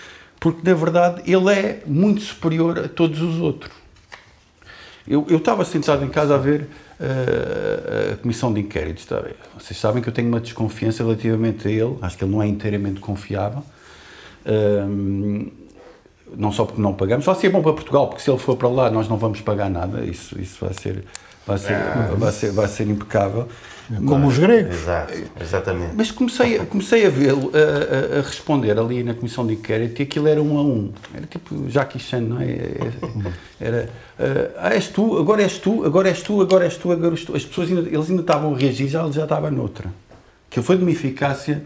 porque na verdade ele é muito superior a todos os outros. Eu, eu estava sentado em casa a ver uh, a comissão de inquérito. Vocês sabem que eu tenho uma desconfiança relativamente a ele, acho que ele não é inteiramente confiável. Uh, não só porque não pagamos, vai ser bom para Portugal, porque se ele for para lá nós não vamos pagar nada, isso, isso vai, ser, vai, ser, ah, vai, ser, vai ser impecável. Como os gregos. Exato, exatamente. Mas comecei, comecei a vê-lo a, a, a, responder ali na comissão de inquérito e aquilo era um a um. Era tipo Jackie Chan, não é? Era, ah, és tu, agora és tu, agora és tu, agora és tu, agora és tu. As pessoas ainda, eles ainda estavam a reagir, já, já estava noutra. Que foi de uma eficácia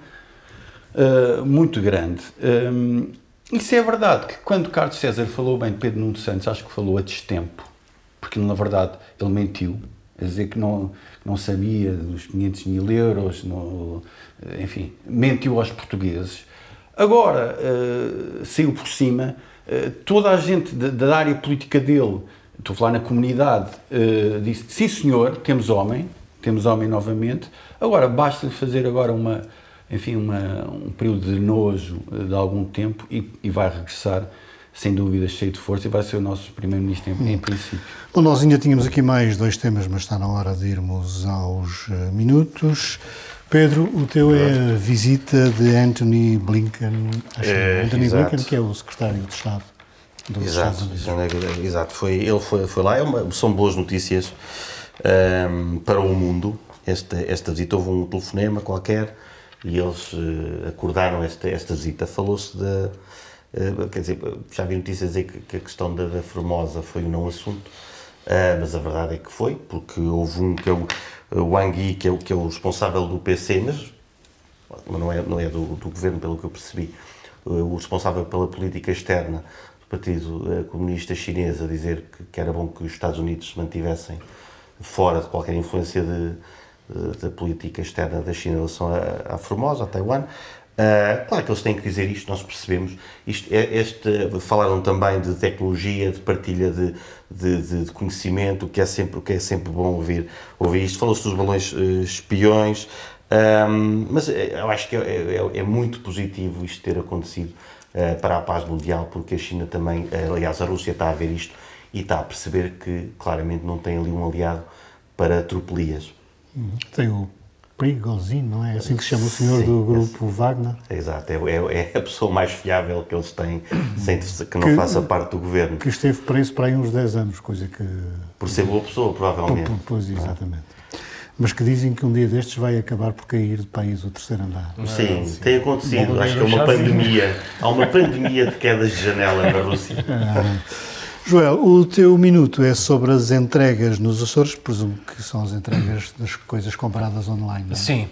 uh, muito grande. Um, isso é verdade, que quando Carlos César falou bem de Pedro Nuno Santos, acho que falou a destempo, porque na verdade ele mentiu, a dizer que não, não sabia dos 500 mil euros, enfim, mentiu aos portugueses. Agora, uh, saiu por cima, uh, toda a gente da, da, área política dele, estou a falar na comunidade, uh, disse, sim senhor, temos homem, temos homem novamente, agora basta fazer agora uma, enfim, uma, um período de nojo de algum tempo e, e vai regressar sem dúvida, cheio de força e vai ser o nosso Primeiro-Ministro em, em, princípio. Bom, nós ainda tínhamos aqui mais dois temas, mas está na hora de irmos aos uh, minutos. Pedro, o teu é a visita de Anthony Blinken, acho é, Anthony exato. Blinken, que é o secretário de Estado dos exato, Estados Unidos. Exato, foi, ele foi, foi lá, é uma, são boas notícias um, ehm, para o mundo. Esta, esta visita, houve um telefonema qualquer e eles uh, acordaram esta, esta visita. Falou-se de eh, quer dizer, já vi notícias dizer que, que a questão da, da, Formosa foi um não assunto, uh, mas a verdade é que foi, porque houve um que é o, Wang Yi, que é o, que é o responsável do PC, mas, não é, não é do, do governo, pelo que eu percebi, o responsável pela política externa do Partido Comunista Chinês, a dizer que, que era bom que os Estados Unidos se mantivessem fora de qualquer influência de, da política externa da China em relação à, à Formosa, a Taiwan. Uh, claro que eles têm que dizer isto, nós percebemos. Isto, é, este, falaram também de tecnologia, de partilha de, de, de, conhecimento, que é sempre, que é sempre bom ouvir, ouvir isto. Falou-se dos balões uh, espiões, um, mas eh, eu acho que é, é, é, muito positivo isto ter acontecido uh, para a paz mundial, porque a China também, aliás, a Rússia está a ver isto e está a perceber que claramente não tem ali um aliado para tropelias. Tem o Prigozhin, não é? assim que se chama o senhor Sim, do grupo esse, Wagner? Exato, é, é, é, a pessoa mais fiável que eles têm, *coughs* sem que não que, faça parte do governo. Que esteve preso para aí uns 10 anos, coisa que. Por ser boa pessoa, provavelmente. Pois, exatamente. mas que dizem que um dia destes vai acabar por cair do país o terceiro andar. Sim, sim. tem acontecido. Bom, Acho que é uma pandemia. Há uma pandemia de quedas de janela na Rússia. *laughs* Ah. Joel, o teu minuto é sobre as entregas nos Açores, presumo que são as entregas das coisas compradas online. Não é? Sim,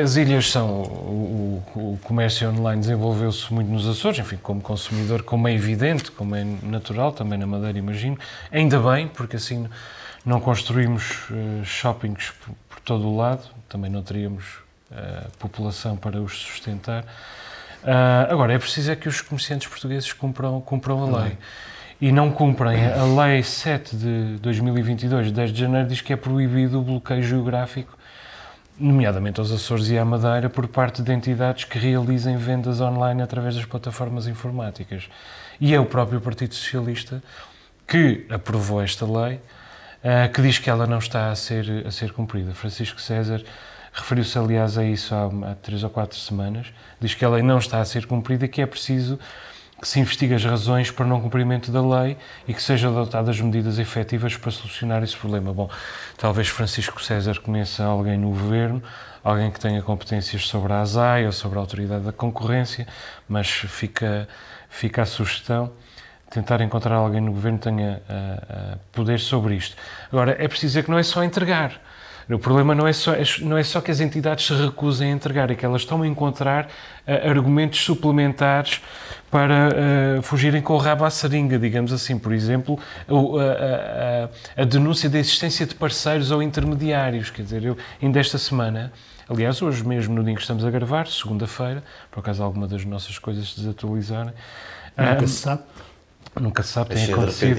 as ilhas são. O, o comércio online desenvolveu-se muito nos Açores, enfim, como consumidor, como é evidente, como é natural, também na Madeira, imagino. Ainda bem, porque assim não construímos uh, shoppings por, todo o lado, também não teríamos uh, população para os sustentar. Uh, agora, é preciso é que os comerciantes portugueses cumpram, cumpram a lei. E não cumprem a Lei 7 de 2022, 10 de janeiro, diz que é proibido o bloqueio geográfico, nomeadamente aos Açores e à Madeira, por parte de entidades que realizem vendas online através das plataformas informáticas. E é o próprio Partido Socialista que aprovou esta lei, uh, que diz que ela não está a ser, a ser cumprida. Francisco César referiu-se, aliás, a isso há, há três ou quatro semanas, diz que a lei não está a ser cumprida e que é preciso que se investigue as razões para não cumprimento da lei e que sejam adotadas medidas efetivas para solucionar esse problema. Bom, talvez Francisco César conheça alguém no governo, alguém que tenha competências sobre a ASAI ou sobre a Autoridade da Concorrência, mas fica, fica a sugestão tentar encontrar alguém no governo que tenha uh, uh, poder sobre isto. Agora, é preciso dizer que não é só entregar. O problema não é só, não é só que as entidades se recusem a entregar, é que elas estão a encontrar uh, argumentos suplementares para uh, fugirem com o rabo à seringa, digamos assim. Por exemplo, o, a, a, a, denúncia da existência de parceiros ou intermediários. Quer dizer, eu, ainda esta semana, aliás, hoje mesmo, no dia que estamos a gravar, segunda-feira, por acaso alguma das nossas coisas se desatualizarem. Nunca um, se sabe. Nunca se sabe, tem acontecido.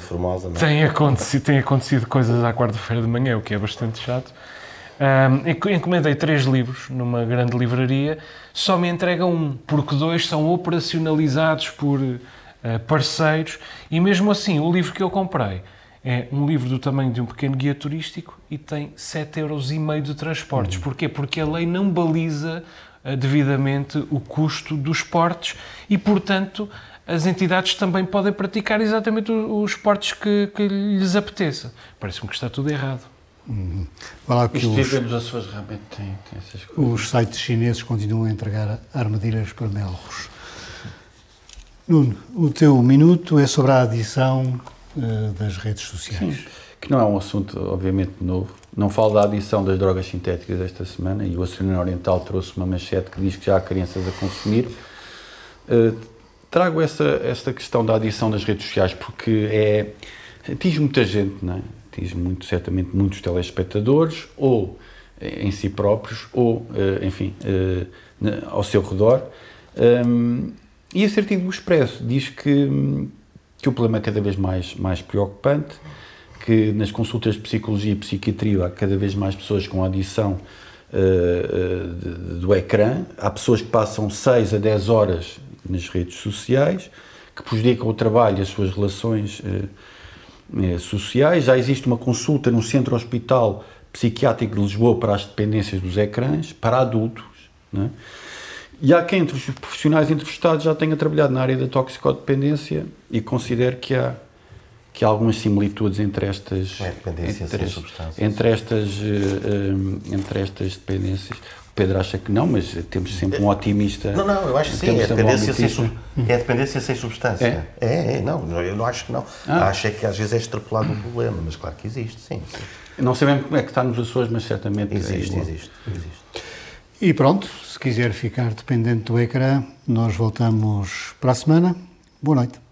Formosa, não? É? Tem acontecido, tem acontecido coisas à quarta-feira de manhã, o que é bastante chato. Um, encomendei três livros numa grande livraria, só me entrega um, porque dois são operacionalizados por uh, parceiros e mesmo assim o livro que eu comprei é um livro do tamanho de um pequeno guia turístico e tem 7,5 euros de transportes. Uhum. Porquê? Porque a lei não baliza uh, devidamente o custo dos portes e, portanto, as entidades também podem praticar exatamente os esportes que, que lhes apeteça. Parece-me que está tudo errado. Uhum. Lá que os, as Açores realmente têm, têm essas coisas. Os sites chineses continuam a entregar armadilhas para melros. Nuno, o teu minuto é sobre a adição uh, das redes sociais. Sim, que não é um assunto, obviamente, novo. Não falo da adição das drogas sintéticas esta semana e o Oceano Oriental trouxe uma manchete que diz que já há crianças a consumir. Uh, trago essa, essa questão da adição das redes sociais porque é, atinge muita gente, não é? atinge muito, certamente muitos telespectadores, ou eh, em si próprios, ou, eh, enfim, eh, ao seu redor. E esse artigo do Expresso diz que, que o problema é cada vez mais, mais preocupante, que nas consultas de psicologia e psiquiatria há cada vez mais pessoas com adição do ecrã, há pessoas que passam 6 a 10 horas nas redes sociais, que prejudicam o trabalho e as suas relações eh, sociais. Já existe uma consulta no Centro Hospital Psiquiátrico de Lisboa para as dependências dos ecrãs, para adultos. Né? E há quem entre os profissionais entrevistados já tenha trabalhado na área da toxicodependência e considero que há, que há algumas similitudes entre estas, é entre, entre, estas, uh, entre estas dependências. Pedro acha que não, mas temos sempre um otimista. Não, não, eu acho que sim, é dependência, sem, é dependência sem substância. É? é, é não, eu não acho que não. Ah. Acho é que às vezes é extrapolado o problema, mas claro que existe, sim. sim. Não sabemos como é que está nos Açores, mas certamente existe, é existe, existe. E pronto, se quiser ficar dependente do ecrã, nós voltamos para a semana. Boa noite.